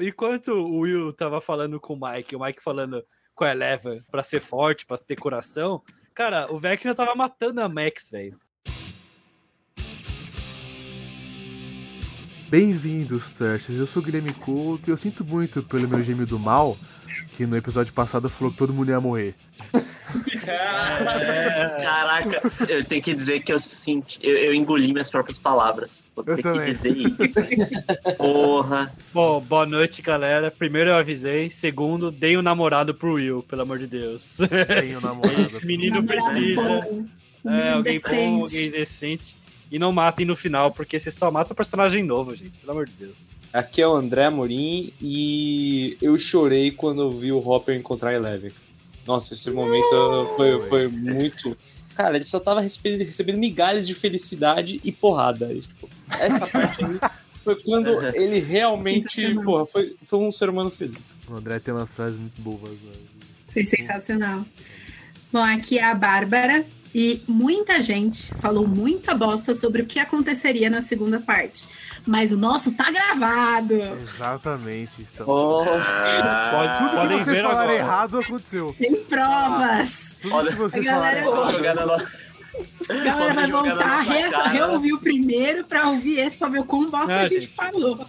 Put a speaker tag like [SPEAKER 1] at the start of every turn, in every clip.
[SPEAKER 1] Enquanto o Will tava falando com o Mike, o Mike falando com a Eleven pra ser forte, pra ter coração, cara, o Vecna tava matando a Max, velho.
[SPEAKER 2] Bem-vindos, Trashers. Eu sou o Guilherme Couto e eu sinto muito pelo meu gêmeo do mal, que no episódio passado falou que todo mundo ia morrer.
[SPEAKER 3] Caraca, eu tenho que dizer que eu senti. Eu, eu engoli minhas próprias palavras. Vou
[SPEAKER 2] Eu
[SPEAKER 3] ter
[SPEAKER 2] também.
[SPEAKER 3] que dizer isso. Porra.
[SPEAKER 1] Bom, boa noite, galera. Primeiro eu avisei, segundo, dei um namorado pro Will, pelo amor de Deus.
[SPEAKER 2] Tenho namorado.
[SPEAKER 1] Esse menino
[SPEAKER 4] Namorado
[SPEAKER 1] precisa.
[SPEAKER 4] bom, um
[SPEAKER 1] É, alguém bom,
[SPEAKER 4] decente.
[SPEAKER 1] alguém decente. E não matem no final, porque você só mata o personagem novo, gente. Pelo amor de Deus.
[SPEAKER 5] Aqui é o André Amorim e eu chorei quando eu vi o Hopper encontrar a Eleven. Nossa, esse momento foi, foi muito. Cara, ele só tava recebendo, recebendo migalhas de felicidade e porrada. E, tipo, essa parte aí foi quando ele realmente. Porra, foi, foi um ser humano feliz.
[SPEAKER 2] O André tem umas frases muito boas. né?
[SPEAKER 4] Foi sensacional. Bom, aqui é a Bárbara e muita gente falou muita bosta sobre o que aconteceria na segunda parte. Mas o nosso tá gravado.
[SPEAKER 2] Exatamente. Então.
[SPEAKER 3] Ah,
[SPEAKER 1] Pode-
[SPEAKER 2] Tudo
[SPEAKER 1] podem
[SPEAKER 2] que vocês
[SPEAKER 1] ver
[SPEAKER 2] falaram
[SPEAKER 1] agora.
[SPEAKER 2] errado aconteceu.
[SPEAKER 4] Tem provas.
[SPEAKER 2] Tudo
[SPEAKER 3] Olha-
[SPEAKER 2] que vocês
[SPEAKER 4] A galera-
[SPEAKER 2] falaram.
[SPEAKER 4] A galera vai voltar, re- reouvir o primeiro pra ouvir esse, pra ver o quão bosta
[SPEAKER 1] Ah,
[SPEAKER 4] a gente
[SPEAKER 1] gente.
[SPEAKER 4] falou.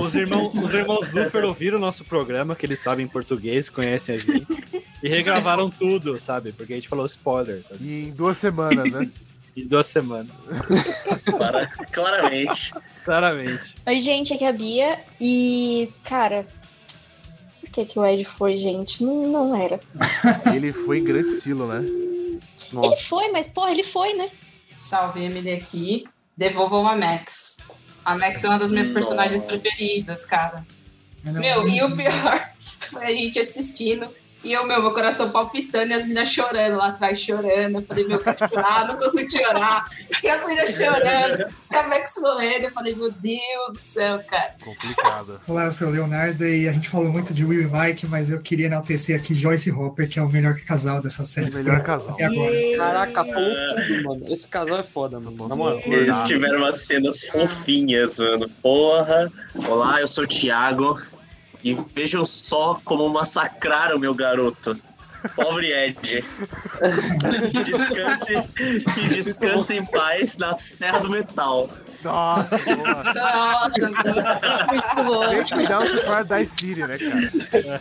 [SPEAKER 1] Os irmãos, os irmãos Duffer ouviram o nosso programa, que eles sabem português, conhecem a gente, e regravaram tudo, sabe? Porque a gente falou spoiler, sabe?
[SPEAKER 2] E em duas semanas, né?
[SPEAKER 1] Em duas semanas.
[SPEAKER 3] Clara- claramente.
[SPEAKER 1] Claramente.
[SPEAKER 6] Oi, gente, aqui é a Bia. E, cara, por que, que o Ed foi, gente? Não, não era.
[SPEAKER 2] Ele foi em grande estilo, né?
[SPEAKER 6] Ele foi, mas, porra, ele foi, né?
[SPEAKER 7] Salve, Emily aqui. Devolvam a Max. A Max é uma das minhas
[SPEAKER 3] Nossa.
[SPEAKER 7] personagens preferidas, cara. Meu, e o pior foi a gente assistindo. E eu, meu, meu coração palpitando e as meninas chorando lá atrás, chorando. Eu falei, meu, eu quero chorar, não consigo chorar. E as meninas chorando. E a Max morrendo. Eu falei, meu Deus do céu, cara.
[SPEAKER 2] Complicado.
[SPEAKER 8] Olá, eu sou o Leonardo e a gente falou muito de Will e Mike, mas eu queria enaltecer aqui Joyce e Hopper, que é o melhor casal dessa série.
[SPEAKER 2] O melhor casal.
[SPEAKER 8] Até agora.
[SPEAKER 5] Caraca, falou tudo, mano. Esse casal é foda, mano. Na moral.
[SPEAKER 3] Eles tiveram umas cenas fofinhas, mano. Porra. Olá, eu sou o Thiago. E vejam só como massacraram meu garoto. Pobre Ed. Que descanse, que descanse em paz na terra do metal.
[SPEAKER 2] Nossa, boa.
[SPEAKER 7] Nossa,
[SPEAKER 6] Muito boa.
[SPEAKER 2] Take me down to Paradise City, né, cara?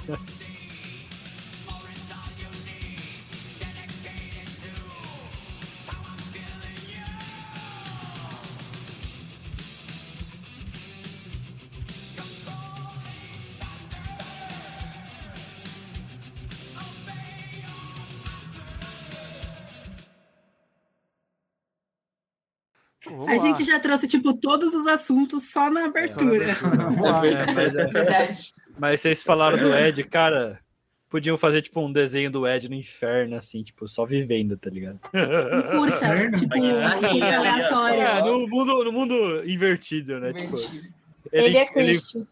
[SPEAKER 2] Vamos
[SPEAKER 4] A
[SPEAKER 2] lá.
[SPEAKER 4] gente já trouxe, tipo, todos os assuntos só na abertura.
[SPEAKER 2] Vamos lá.
[SPEAKER 1] É, mas, é-
[SPEAKER 7] verdade.
[SPEAKER 1] mas vocês falaram do Ed, cara. Podiam fazer, tipo, um desenho do Ed no inferno, assim, tipo, só vivendo, tá ligado?
[SPEAKER 4] Um curta, tipo,
[SPEAKER 3] Aí, aí,
[SPEAKER 1] É,
[SPEAKER 4] aleatório.
[SPEAKER 1] no mundo, no mundo invertido, né? Tipo,
[SPEAKER 7] Divertido.
[SPEAKER 6] Ele, é
[SPEAKER 1] ele,
[SPEAKER 6] Christian.
[SPEAKER 1] ele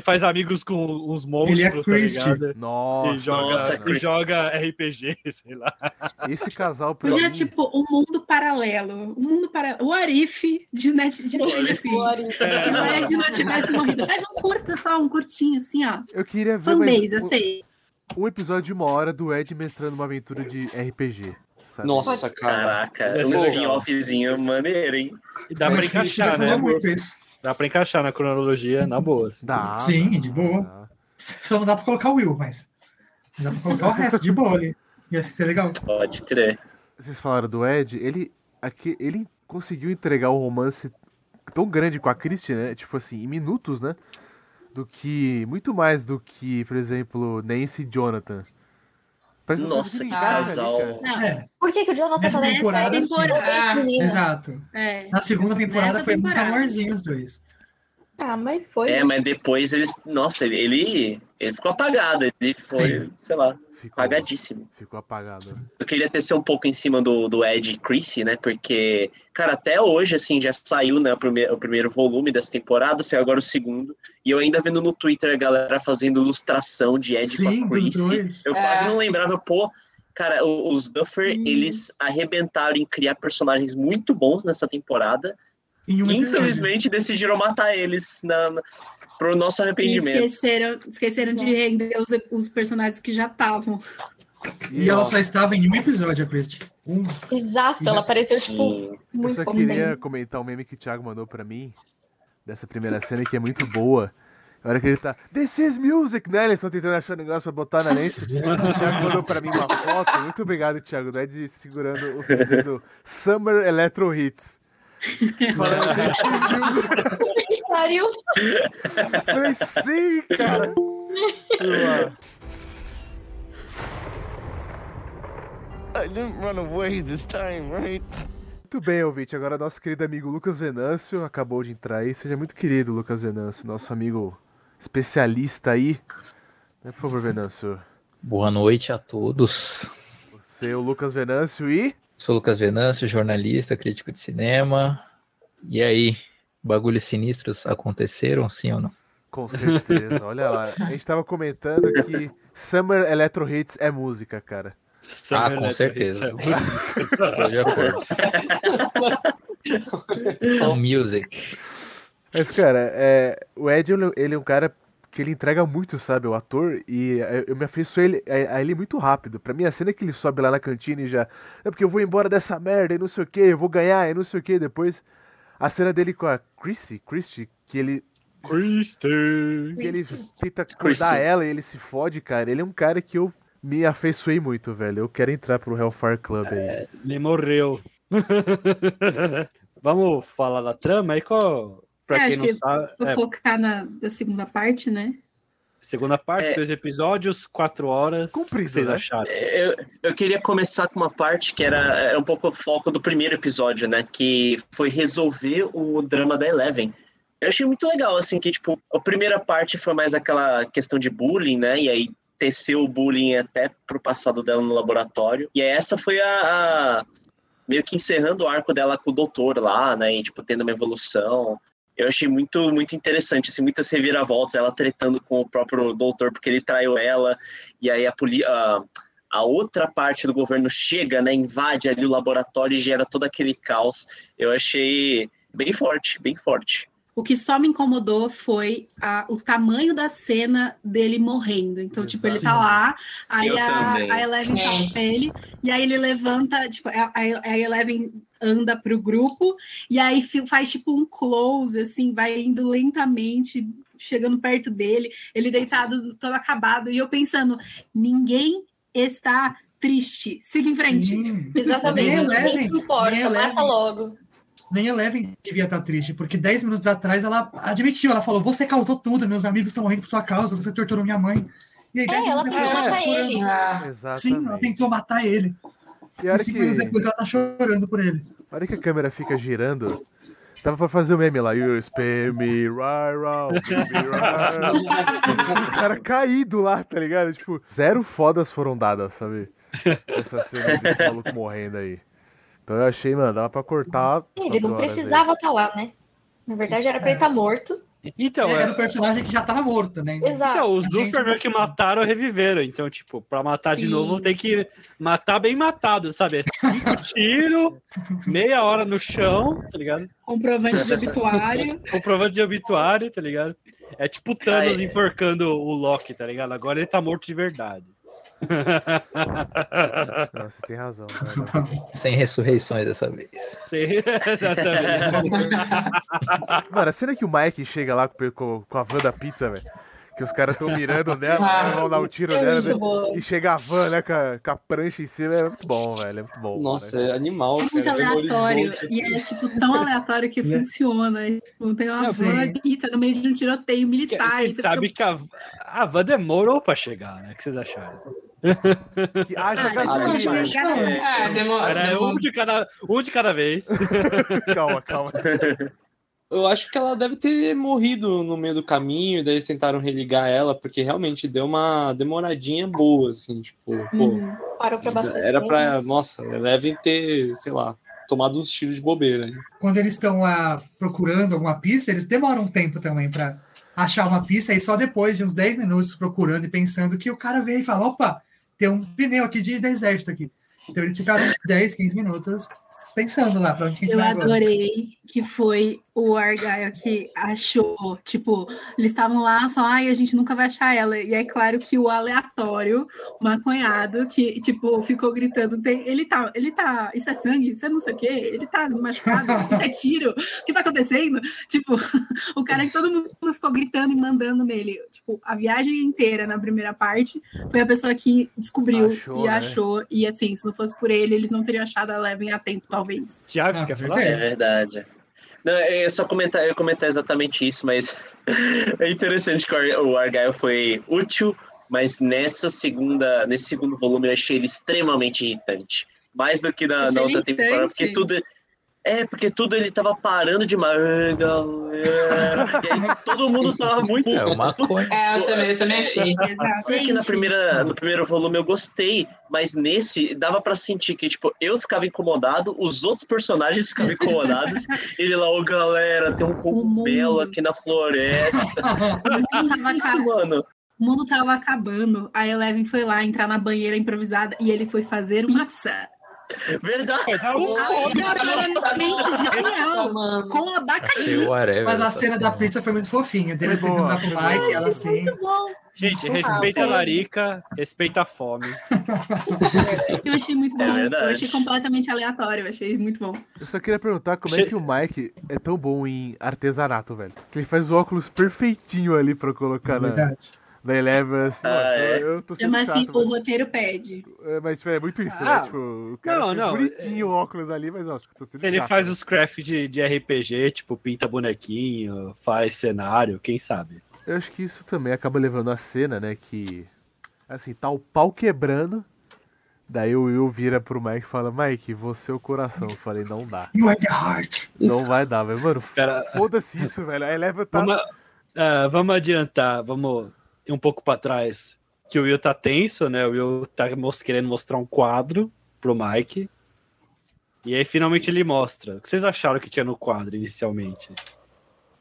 [SPEAKER 1] faz amigos com uns monstros,
[SPEAKER 8] Ele é
[SPEAKER 1] tá
[SPEAKER 8] Christian.
[SPEAKER 1] ligado?
[SPEAKER 2] Nossa,
[SPEAKER 1] E joga,
[SPEAKER 3] Nossa,
[SPEAKER 1] e joga RPG, sei lá.
[SPEAKER 2] esse casal pra
[SPEAKER 4] Hoje é
[SPEAKER 2] mim,
[SPEAKER 4] tipo um mundo paralelo. Um mundo paralelo. O Arif de Net de Stranger Things. Se o Ed não tivesse morrido. Faz um curta só, um curtinho, assim, ó.
[SPEAKER 2] eu queria ver mais
[SPEAKER 4] Fanbase, eu sei.
[SPEAKER 2] um, episódio de uma hora do Ed mestrando uma aventura de RPG. sabe?
[SPEAKER 5] Nossa, cara.
[SPEAKER 3] Caraca, um spin-offzinho maneiro, hein?
[SPEAKER 1] E dá pra encaixar, né?
[SPEAKER 8] muito isso.
[SPEAKER 1] Dá pra encaixar na cronologia, na boa. Assim.
[SPEAKER 2] Dá.
[SPEAKER 8] Sim, de boa.
[SPEAKER 2] dá.
[SPEAKER 8] Só não dá pra colocar o Will, mas dá pra colocar o resto de boa ali. Ia ser legal.
[SPEAKER 3] Pode crer.
[SPEAKER 2] Vocês falaram do Ed, ele aqui ele conseguiu entregar um romance tão grande com a Christie, né? Tipo assim, em minutos, né? Do que muito mais do que, por exemplo, Nancy e Jonathan. Parece
[SPEAKER 3] Nossa,
[SPEAKER 2] que
[SPEAKER 3] casal.
[SPEAKER 2] cara.
[SPEAKER 4] Não,
[SPEAKER 8] É,
[SPEAKER 6] Por que, que o Jonathan
[SPEAKER 8] Nessa
[SPEAKER 6] tá nessa
[SPEAKER 8] temporada,
[SPEAKER 6] série?
[SPEAKER 8] sim.
[SPEAKER 7] Ah,
[SPEAKER 6] menino.
[SPEAKER 8] exato.
[SPEAKER 4] é.
[SPEAKER 8] Na segunda temporada
[SPEAKER 4] Nessa
[SPEAKER 8] foi muito
[SPEAKER 4] temporada.
[SPEAKER 8] amorzinho os dois.
[SPEAKER 6] Ah, mas foi.
[SPEAKER 3] É, mas depois eles. Nossa, ele, ele, ele ficou apagado. Ele foi,
[SPEAKER 8] Sim.
[SPEAKER 3] sei lá,
[SPEAKER 2] Ficou,
[SPEAKER 3] apagadíssimo.
[SPEAKER 2] ficou apagado.
[SPEAKER 3] Eu queria descer um pouco em cima do, do Ed e Chrissy, né? Porque, cara, até hoje, assim, já saiu né, o, primeiro, o primeiro volume dessa temporada, saiu agora o segundo. E eu ainda vendo no Twitter a galera fazendo ilustração de Ed
[SPEAKER 8] Sim,
[SPEAKER 3] com a Chrissy. Eu
[SPEAKER 7] É.
[SPEAKER 3] quase não lembrava, pô. Cara, os Duffer,
[SPEAKER 4] Hum.
[SPEAKER 3] eles arrebentaram em criar personagens muito bons nessa temporada.
[SPEAKER 8] Em um episódio.
[SPEAKER 3] Infelizmente decidiram matar eles na, na, pro nosso
[SPEAKER 4] E
[SPEAKER 3] arrependimento.
[SPEAKER 4] esqueceram, esqueceram de render os, os personagens que já estavam.
[SPEAKER 8] E ela só estava em um episódio, a Christie. Um.
[SPEAKER 6] Exato, ela apareceu, tipo,
[SPEAKER 3] Sim.
[SPEAKER 2] Eu
[SPEAKER 6] muito
[SPEAKER 2] só queria
[SPEAKER 6] mesmo.
[SPEAKER 2] comentar um meme que o Thiago mandou pra mim, dessa primeira cena, que é muito boa. A hora que ele tá, This is music, né? Eles estão tentando achar um negócio pra botar na lente. O Thiago mandou pra mim uma foto. Muito obrigado, Thiago. Do Ed segurando o CD do Summer Electro Hits. Falando.
[SPEAKER 6] Que pariu.
[SPEAKER 2] Falei, sim, cara.
[SPEAKER 9] I didn't run away this time, right?
[SPEAKER 2] Muito bem, ouvinte. Agora nosso querido amigo Lucas Venâncio acabou de entrar aí. Seja muito querido, Lucas Venâncio, nosso amigo especialista aí. Né, Por favor, Venâncio.
[SPEAKER 10] Boa noite a todos.
[SPEAKER 2] Você, é o Lucas Venâncio e.
[SPEAKER 10] Sou Lucas Venâncio, jornalista, crítico de cinema. E aí, bagulhos sinistros aconteceram, sim ou não?
[SPEAKER 2] Com certeza, olha lá. A gente tava comentando que Summer Electro Hits é música, cara.
[SPEAKER 10] Ah, com certeza. Tô de acordo. São music.
[SPEAKER 2] Mas, cara, é, o Ed, ele é um cara que ele entrega muito, sabe, o ator, e é, eu me afeiçoei ele, a, a ele muito rápido. Pra mim, a cena que ele sobe lá na cantina e já. É porque eu vou embora dessa merda e não sei o que, eu vou ganhar e não sei o que. Depois, a cena dele com a Chrissy, Christy, que ele.
[SPEAKER 1] Christy.
[SPEAKER 2] Que ele tenta acordar ela e ele se fode, cara. Ele é um cara que eu me afeiçoei muito, velho. Eu quero entrar pro Hellfire Club aí.
[SPEAKER 1] Ele morreu. Vamos falar da trama aí, qual, pra
[SPEAKER 4] É,
[SPEAKER 1] quem não
[SPEAKER 4] que
[SPEAKER 1] sabe.
[SPEAKER 4] Vou
[SPEAKER 1] é,
[SPEAKER 4] focar na da segunda parte, né?
[SPEAKER 1] segunda parte,
[SPEAKER 3] É.
[SPEAKER 1] dois episódios, quatro horas.
[SPEAKER 2] Comprido,
[SPEAKER 1] o que vocês
[SPEAKER 2] né?
[SPEAKER 1] acharam?
[SPEAKER 3] Eu, eu queria começar com uma parte que era, era um pouco o foco do primeiro episódio, né? Que foi resolver o drama da Eleven. Eu achei muito legal, assim, que, tipo, a primeira parte foi mais aquela questão de bullying, né? E aí teceu o bullying até pro passado dela no laboratório. E aí essa foi a, a- meio que encerrando o arco dela com o doutor lá, né? E, tipo, tendo uma evolução. Eu achei muito, muito interessante, assim, muitas reviravoltas, ela tretando com o próprio doutor porque ele traiu ela, e aí a, a, a outra parte do governo chega, né, invade ali o laboratório e gera todo aquele caos. Eu achei bem forte, bem forte.
[SPEAKER 4] O que só me incomodou foi a- o tamanho da cena dele morrendo. Então, tipo, ele tá
[SPEAKER 8] Exato.
[SPEAKER 4] lá, aí
[SPEAKER 3] Eu
[SPEAKER 4] a, a Eleven tá
[SPEAKER 7] Sim.
[SPEAKER 4] com ele, e aí ele levanta, tipo, a, a Eleven anda pro grupo, e aí faz tipo um close, assim, vai indo lentamente, chegando perto dele, ele deitado, todo acabado, e eu pensando, ninguém está triste. Siga em frente.
[SPEAKER 8] Sim.
[SPEAKER 6] Exatamente. Ninguém
[SPEAKER 8] Eleven,
[SPEAKER 6] se importa, mata logo.
[SPEAKER 8] Nem Eleven devia estar triste, porque 10 minutos atrás ela admitiu, ela falou: Você causou tudo, meus amigos estão morrendo por sua causa, você torturou minha mãe. E aí, 10
[SPEAKER 6] É, ela
[SPEAKER 8] minutos
[SPEAKER 6] tentou
[SPEAKER 8] depois, ela
[SPEAKER 6] matar
[SPEAKER 8] tá
[SPEAKER 6] ele.
[SPEAKER 7] Ah.
[SPEAKER 8] Sim, ela tentou matar ele.
[SPEAKER 2] E a
[SPEAKER 8] E cinco minutos
[SPEAKER 2] que,
[SPEAKER 8] depois ela tá chorando por ele.
[SPEAKER 2] a hora que a câmera fica girando, dava pra fazer o meme lá. You spare me right round, spin me right. O cara caído lá, tá ligado? Tipo, zero fodas foram dadas, sabe? Essa cena desse maluco morrendo aí. Então eu achei, mano, dava pra cortar.
[SPEAKER 6] Sim, ele não precisava estar lá, né? Na verdade, era pra ele estar morto.
[SPEAKER 1] Então,
[SPEAKER 8] Era
[SPEAKER 1] é,
[SPEAKER 8] o personagem que já tava morto, né?
[SPEAKER 6] Exato.
[SPEAKER 1] então os Duffer meio que mataram reviveram. Então, tipo, pra matar de
[SPEAKER 4] Sim.
[SPEAKER 1] novo, tem que matar bem matado, sabe? É Cinco tiros, meia hora no chão, tá ligado?
[SPEAKER 4] Comprovante de obituário.
[SPEAKER 1] Comprovante de obituário, tá ligado? É tipo Thanos
[SPEAKER 3] Ai.
[SPEAKER 1] enforcando o Loki, tá ligado? Agora ele tá morto de verdade.
[SPEAKER 2] Não, você tem razão. Cara.
[SPEAKER 10] Sem ressurreições dessa vez.
[SPEAKER 1] Sim, exatamente.
[SPEAKER 2] Mano, a cena que o Mike chega lá com, com, com a van da pizza, velho. Que os caras tão mirando nela,
[SPEAKER 7] Ah.
[SPEAKER 2] vão dar um tiro
[SPEAKER 6] É
[SPEAKER 2] nela,
[SPEAKER 6] boa.
[SPEAKER 2] E chega a van, né, com a, com a prancha em cima, é muito bom, velho. É muito bom.
[SPEAKER 5] Nossa,
[SPEAKER 2] cara.
[SPEAKER 5] é animal,
[SPEAKER 4] É muito
[SPEAKER 5] cara.
[SPEAKER 4] aleatório.
[SPEAKER 5] horizonte,
[SPEAKER 4] E é
[SPEAKER 5] assim.
[SPEAKER 4] tipo tão aleatório que funciona. Tipo, tem uma van de pizza no meio de um tiroteio militar.
[SPEAKER 1] Você
[SPEAKER 4] você
[SPEAKER 1] sabe
[SPEAKER 4] fica-
[SPEAKER 1] que a, a van demorou pra chegar, né? O que vocês acharam?
[SPEAKER 2] Que haja
[SPEAKER 4] Ah,
[SPEAKER 2] gasolina.
[SPEAKER 7] é, demora.
[SPEAKER 1] Era um de cada, um de cada vez.
[SPEAKER 2] Calma, calma.
[SPEAKER 5] Eu acho que ela deve ter morrido no meio do caminho, e daí eles tentaram religar ela, porque realmente deu uma demoradinha boa, assim, tipo, pô.
[SPEAKER 6] Uhum. Parou pra abastecer.
[SPEAKER 5] Era pra. Nossa, devem ter, sei lá, tomado uns tiros de bobeira. né?
[SPEAKER 8] Quando eles estão lá procurando alguma pista, eles demoram um tempo também pra achar uma pista, e só depois de uns 10 minutos procurando e pensando que o cara veio e fala: opa, tem um pneu aqui de, de exército aqui. Então eles ficaram uns 10, 15 minutos pensando lá pra onde que a gente
[SPEAKER 4] Eu
[SPEAKER 8] vai agora.
[SPEAKER 4] adorei que foi o Argyle que achou, tipo, eles estavam lá só, ai, a gente nunca vai achar ela. E é claro que o aleatório, o maconhado, que, tipo, ficou gritando, tem, ele tá, ele tá, isso é sangue, isso é não sei o quê, ele tá machucado, isso é tiro, o que tá acontecendo? Tipo, o cara que todo mundo ficou gritando e mandando nele. Tipo, a viagem inteira na primeira parte foi a pessoa que descobriu
[SPEAKER 2] Achou,
[SPEAKER 4] e
[SPEAKER 2] né?
[SPEAKER 4] achou. E assim, se não fosse por ele, eles não teriam achado a Leven a tempo, talvez.
[SPEAKER 1] Tiago, você
[SPEAKER 8] Ah,
[SPEAKER 1] quer falar?
[SPEAKER 3] É verdade. Não, eu só comentar, eu ia comentar exatamente isso, mas é interessante que o Ar- o Argyle foi útil, mas nessa segunda, nesse segundo volume eu achei ele extremamente irritante. Mais do que na, na outra temporada, porque tudo. É, porque tudo ele tava parando demais, "Ai, galera. E aí todo mundo tava muito.
[SPEAKER 10] É o maconha.
[SPEAKER 7] É, eu também, eu também achei.
[SPEAKER 4] Exato.
[SPEAKER 3] Porque na primeira, no primeiro volume eu gostei, mas nesse dava pra sentir que, tipo, eu ficava incomodado, os outros personagens ficavam incomodados. Ele lá, ô galera, tem um cogumelo aqui na floresta.
[SPEAKER 4] O mundo tava
[SPEAKER 3] Isso,
[SPEAKER 4] acabando.
[SPEAKER 3] mano.
[SPEAKER 4] O mundo tava acabando. A Eleven foi lá entrar na banheira improvisada e ele foi fazer pizza.
[SPEAKER 3] Verdade.
[SPEAKER 4] Absolutamente genial.
[SPEAKER 7] mano.
[SPEAKER 4] Com abacaxi.
[SPEAKER 8] Mas a
[SPEAKER 10] essa
[SPEAKER 8] cena da pizza foi muito fofinha. Dele tentando dar pro Mike, ela assim.
[SPEAKER 1] Gente, respeita a larica, respeita a fome.
[SPEAKER 4] Eu achei muito bom.
[SPEAKER 3] É
[SPEAKER 4] eu achei completamente aleatório. Eu achei muito bom.
[SPEAKER 2] Eu só queria perguntar como é que o Mike é tão bom em artesanato, velho. Que ele faz o óculos perfeitinho ali pra colocar na,
[SPEAKER 8] Verdade.
[SPEAKER 2] Na Eleven, assim.
[SPEAKER 3] Ah,
[SPEAKER 2] ó,
[SPEAKER 3] é?
[SPEAKER 2] eu, eu tô sendo
[SPEAKER 4] Mas assim, o
[SPEAKER 2] mas,
[SPEAKER 4] roteiro pede.
[SPEAKER 2] é, mas é muito isso,
[SPEAKER 1] Ah,
[SPEAKER 2] né? Tipo, o cara
[SPEAKER 1] não, não,
[SPEAKER 2] bonitinho o óculos ali, mas ó, acho que eu tô sendo
[SPEAKER 1] Se ele
[SPEAKER 2] chato,
[SPEAKER 1] faz
[SPEAKER 2] né?
[SPEAKER 1] os craft de, de RPG, tipo, pinta bonequinho, faz cenário, quem sabe?
[SPEAKER 2] Eu acho que isso também acaba levando a cena, né? Que. Assim, tá o pau quebrando. Daí o Will vira pro Mike e fala: Mike, você é o coração. Eu falei: não dá.
[SPEAKER 8] You are the heart.
[SPEAKER 2] Não vai dar, velho. Mano,
[SPEAKER 1] Espera,
[SPEAKER 2] foda-se isso, velho. A Eleven tá.
[SPEAKER 1] vamos, ah, vamos adiantar, vamos um pouco pra trás. Que o Will tá tenso, né? O Will tá querendo mostrar um quadro pro Mike. E aí finalmente ele mostra. O que vocês acharam que tinha no quadro inicialmente?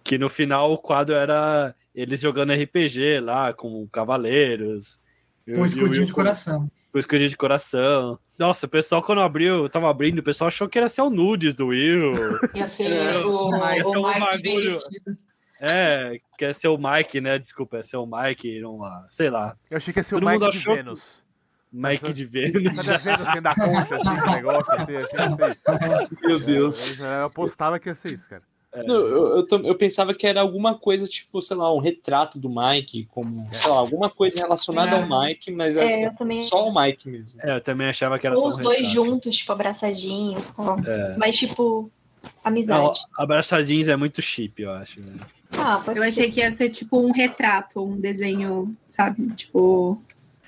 [SPEAKER 1] Que no final o quadro era eles jogando RPG lá com cavaleiros. O-
[SPEAKER 8] Com
[SPEAKER 1] o
[SPEAKER 8] escudinho de coração.
[SPEAKER 1] com escudinho de coração. Nossa, o pessoal quando abriu, tava abrindo, o pessoal achou que ia ser o nudes do Will.
[SPEAKER 7] Ia ser
[SPEAKER 3] É,
[SPEAKER 7] o,
[SPEAKER 1] ia ser
[SPEAKER 7] o
[SPEAKER 1] um
[SPEAKER 7] Mike bem
[SPEAKER 1] bagulho.
[SPEAKER 7] vestido.
[SPEAKER 1] É, quer ser o Mike, né? Desculpa, é ser o Mike, não lá. Sei lá.
[SPEAKER 2] Eu achei que ia ser o
[SPEAKER 1] Todo
[SPEAKER 2] Mike de
[SPEAKER 1] achou-
[SPEAKER 2] Vênus.
[SPEAKER 1] Mike de Vênus.
[SPEAKER 2] Tá vendo assim da concha, assim, o negócio, assim, achei que ia ser isso.
[SPEAKER 5] Meu Deus.
[SPEAKER 2] Eu, eu apostava que ia ser isso, cara.
[SPEAKER 5] Não, eu, eu, eu pensava que era alguma coisa, tipo, sei lá, um retrato do Mike, como, sei lá, alguma coisa relacionada ao Mike, mas
[SPEAKER 6] É,
[SPEAKER 5] assim,
[SPEAKER 6] também.
[SPEAKER 5] só o Mike mesmo.
[SPEAKER 1] É, eu também achava que era só
[SPEAKER 6] Ou
[SPEAKER 1] um
[SPEAKER 6] os dois
[SPEAKER 1] retrato.
[SPEAKER 6] juntos, tipo, abraçadinhos. com-
[SPEAKER 1] É.
[SPEAKER 6] Mas, tipo,
[SPEAKER 1] Não,
[SPEAKER 6] amizade.
[SPEAKER 1] abraçadinhos é muito chip, eu acho. né?
[SPEAKER 6] Ah,
[SPEAKER 4] Eu
[SPEAKER 6] ser.
[SPEAKER 4] achei que ia ser tipo um retrato, um desenho, sabe? Tipo,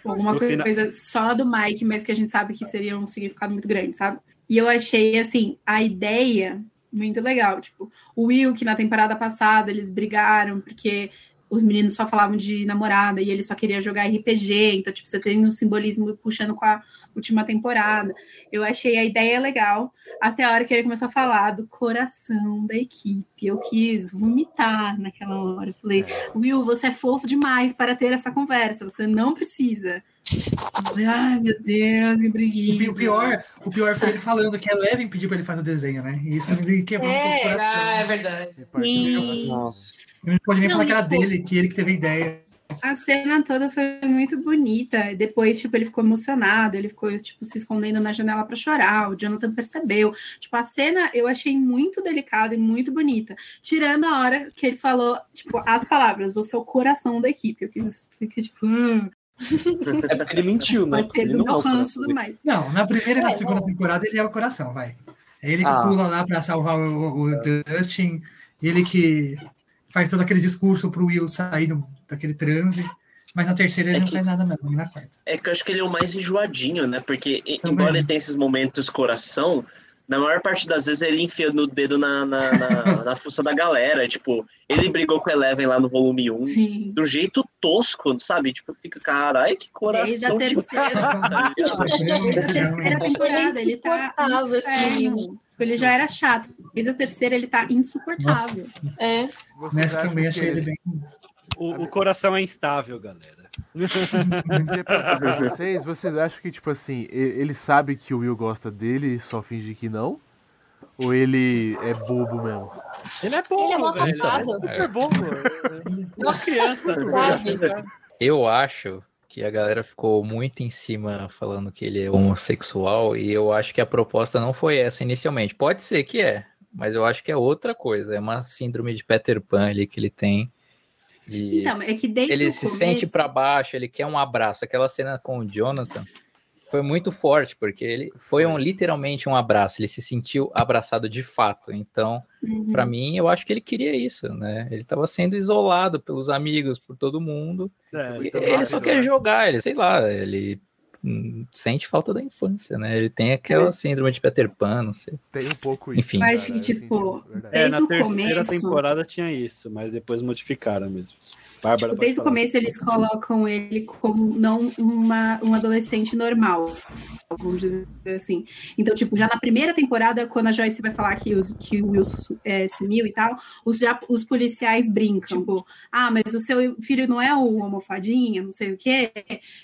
[SPEAKER 4] alguma
[SPEAKER 1] No final-
[SPEAKER 4] coisa só do Mike, mas que a gente sabe que seria um significado muito grande, sabe? E eu achei, assim, a ideia muito legal. Tipo, o Will, que na temporada passada eles brigaram porque os meninos só falavam de namorada e ele só queria jogar RPG. Então, tipo, você tem um simbolismo puxando com a última temporada. Eu achei a ideia legal. Até a hora que ele começou a falar do coração da equipe. Eu quis vomitar naquela hora. Eu falei, Will, você é fofo demais para ter essa conversa. Você não precisa. Eu falei, Ai, meu Deus, que preguiça.
[SPEAKER 8] o pior, o pior foi ele falando que a Eleven pediu pra ele fazer o desenho, né? E isso me quebrou um pouco o
[SPEAKER 6] É.
[SPEAKER 8] coração.
[SPEAKER 7] Ah, é verdade.
[SPEAKER 4] Sim.
[SPEAKER 5] Nossa.
[SPEAKER 8] Eu não pode nem
[SPEAKER 4] Não,
[SPEAKER 8] falar que era
[SPEAKER 4] tipo-
[SPEAKER 8] dele, que ele que teve a ideia.
[SPEAKER 4] A cena toda foi muito bonita. Depois, tipo, ele ficou emocionado, ele ficou, tipo, se escondendo na janela para chorar. O Jonathan percebeu. Tipo, a cena eu achei muito delicada e muito bonita. Tirando a hora que ele falou, tipo, as palavras, você é o coração da equipe. Eu quis, fiquei, tipo, ah,
[SPEAKER 5] É porque ele mentiu, né?
[SPEAKER 4] pode ser
[SPEAKER 5] Ele
[SPEAKER 4] do
[SPEAKER 5] não é
[SPEAKER 4] meu
[SPEAKER 5] o
[SPEAKER 4] ranço
[SPEAKER 5] coração
[SPEAKER 4] do Mike.
[SPEAKER 8] Não, na primeira e na
[SPEAKER 6] É,
[SPEAKER 8] segunda
[SPEAKER 6] não.
[SPEAKER 8] temporada ele é o coração, vai. É ele que
[SPEAKER 5] Ah.
[SPEAKER 8] pula lá pra salvar o, o- o Dustin, ele que faz todo aquele discurso pro Will sair do- daquele transe. Mas na terceira ele
[SPEAKER 3] É
[SPEAKER 8] não
[SPEAKER 3] que-
[SPEAKER 8] faz nada mesmo, nem na quarta.
[SPEAKER 3] É que eu acho que ele é o mais enjoadinho, né? Porque,
[SPEAKER 8] Também.
[SPEAKER 3] embora ele tenha esses momentos coração, na maior parte das vezes ele enfia o dedo na, na, na, na fuça da galera. Tipo, ele brigou com o Eleven lá no volume 1.
[SPEAKER 4] Sim.
[SPEAKER 3] Do jeito tosco, sabe? Tipo, fica, caralho, que
[SPEAKER 4] Desde a
[SPEAKER 3] coração. tipo,
[SPEAKER 4] terceira,
[SPEAKER 3] tá
[SPEAKER 4] terceira temporada, ele tá
[SPEAKER 6] Insuportável esse menino.
[SPEAKER 4] Inferno. Ele já era chato. Desde a terceira, ele tá insuportável.
[SPEAKER 6] É.
[SPEAKER 2] Vocês
[SPEAKER 8] Nessa também achei ele bem.
[SPEAKER 1] O, o coração é instável, galera.
[SPEAKER 2] Eu queria perguntar pra vocês, vocês acham que, tipo assim, ele sabe que o Will gosta dele e só finge que não? Ou ele é bobo mesmo?
[SPEAKER 1] Ele é
[SPEAKER 6] Ele é
[SPEAKER 1] velho.
[SPEAKER 6] safado.
[SPEAKER 1] Ele é bom, mano. Uma criança.
[SPEAKER 6] Sabe?
[SPEAKER 10] Eu acho que a galera ficou muito em cima falando que ele é homossexual e eu acho que a proposta não foi essa inicialmente. Pode ser que é, mas eu acho que é outra coisa. É uma síndrome de Peter Pan ali que ele tem. de-
[SPEAKER 4] Então, é que desde
[SPEAKER 10] ele se
[SPEAKER 4] começo,
[SPEAKER 10] sente pra baixo, ele quer um abraço. Aquela cena com o Jonathan foi muito forte, porque ele foi um literalmente um abraço, ele se sentiu abraçado de fato. Então,
[SPEAKER 4] Uhum.
[SPEAKER 10] pra mim, eu acho que ele queria isso, né? Ele tava sendo isolado pelos amigos, por todo mundo.
[SPEAKER 1] É, então,
[SPEAKER 10] ele só quer jogar, ele, sei lá, ele sente falta da infância, né? Ele tem aquela síndrome de Peter Pan, não sei.
[SPEAKER 2] Tem um pouco isso.
[SPEAKER 10] Enfim.
[SPEAKER 4] Acho que,
[SPEAKER 2] cara,
[SPEAKER 4] tipo,
[SPEAKER 2] assim, verdade.
[SPEAKER 1] É,
[SPEAKER 4] desde
[SPEAKER 1] na
[SPEAKER 4] o
[SPEAKER 1] terceira
[SPEAKER 4] começo-
[SPEAKER 1] temporada tinha isso, mas depois modificaram mesmo. Bárbara,
[SPEAKER 4] Tipo, desde o começo eles colocam ele como não uma, um adolescente normal, vamos dizer assim. Então, tipo, já na primeira temporada, quando a Joyce vai falar que, os, que o Will é, sumiu e tal, os, já, os policiais brincam, tipo, ah, mas o seu filho não é o homofadinha, não sei o quê.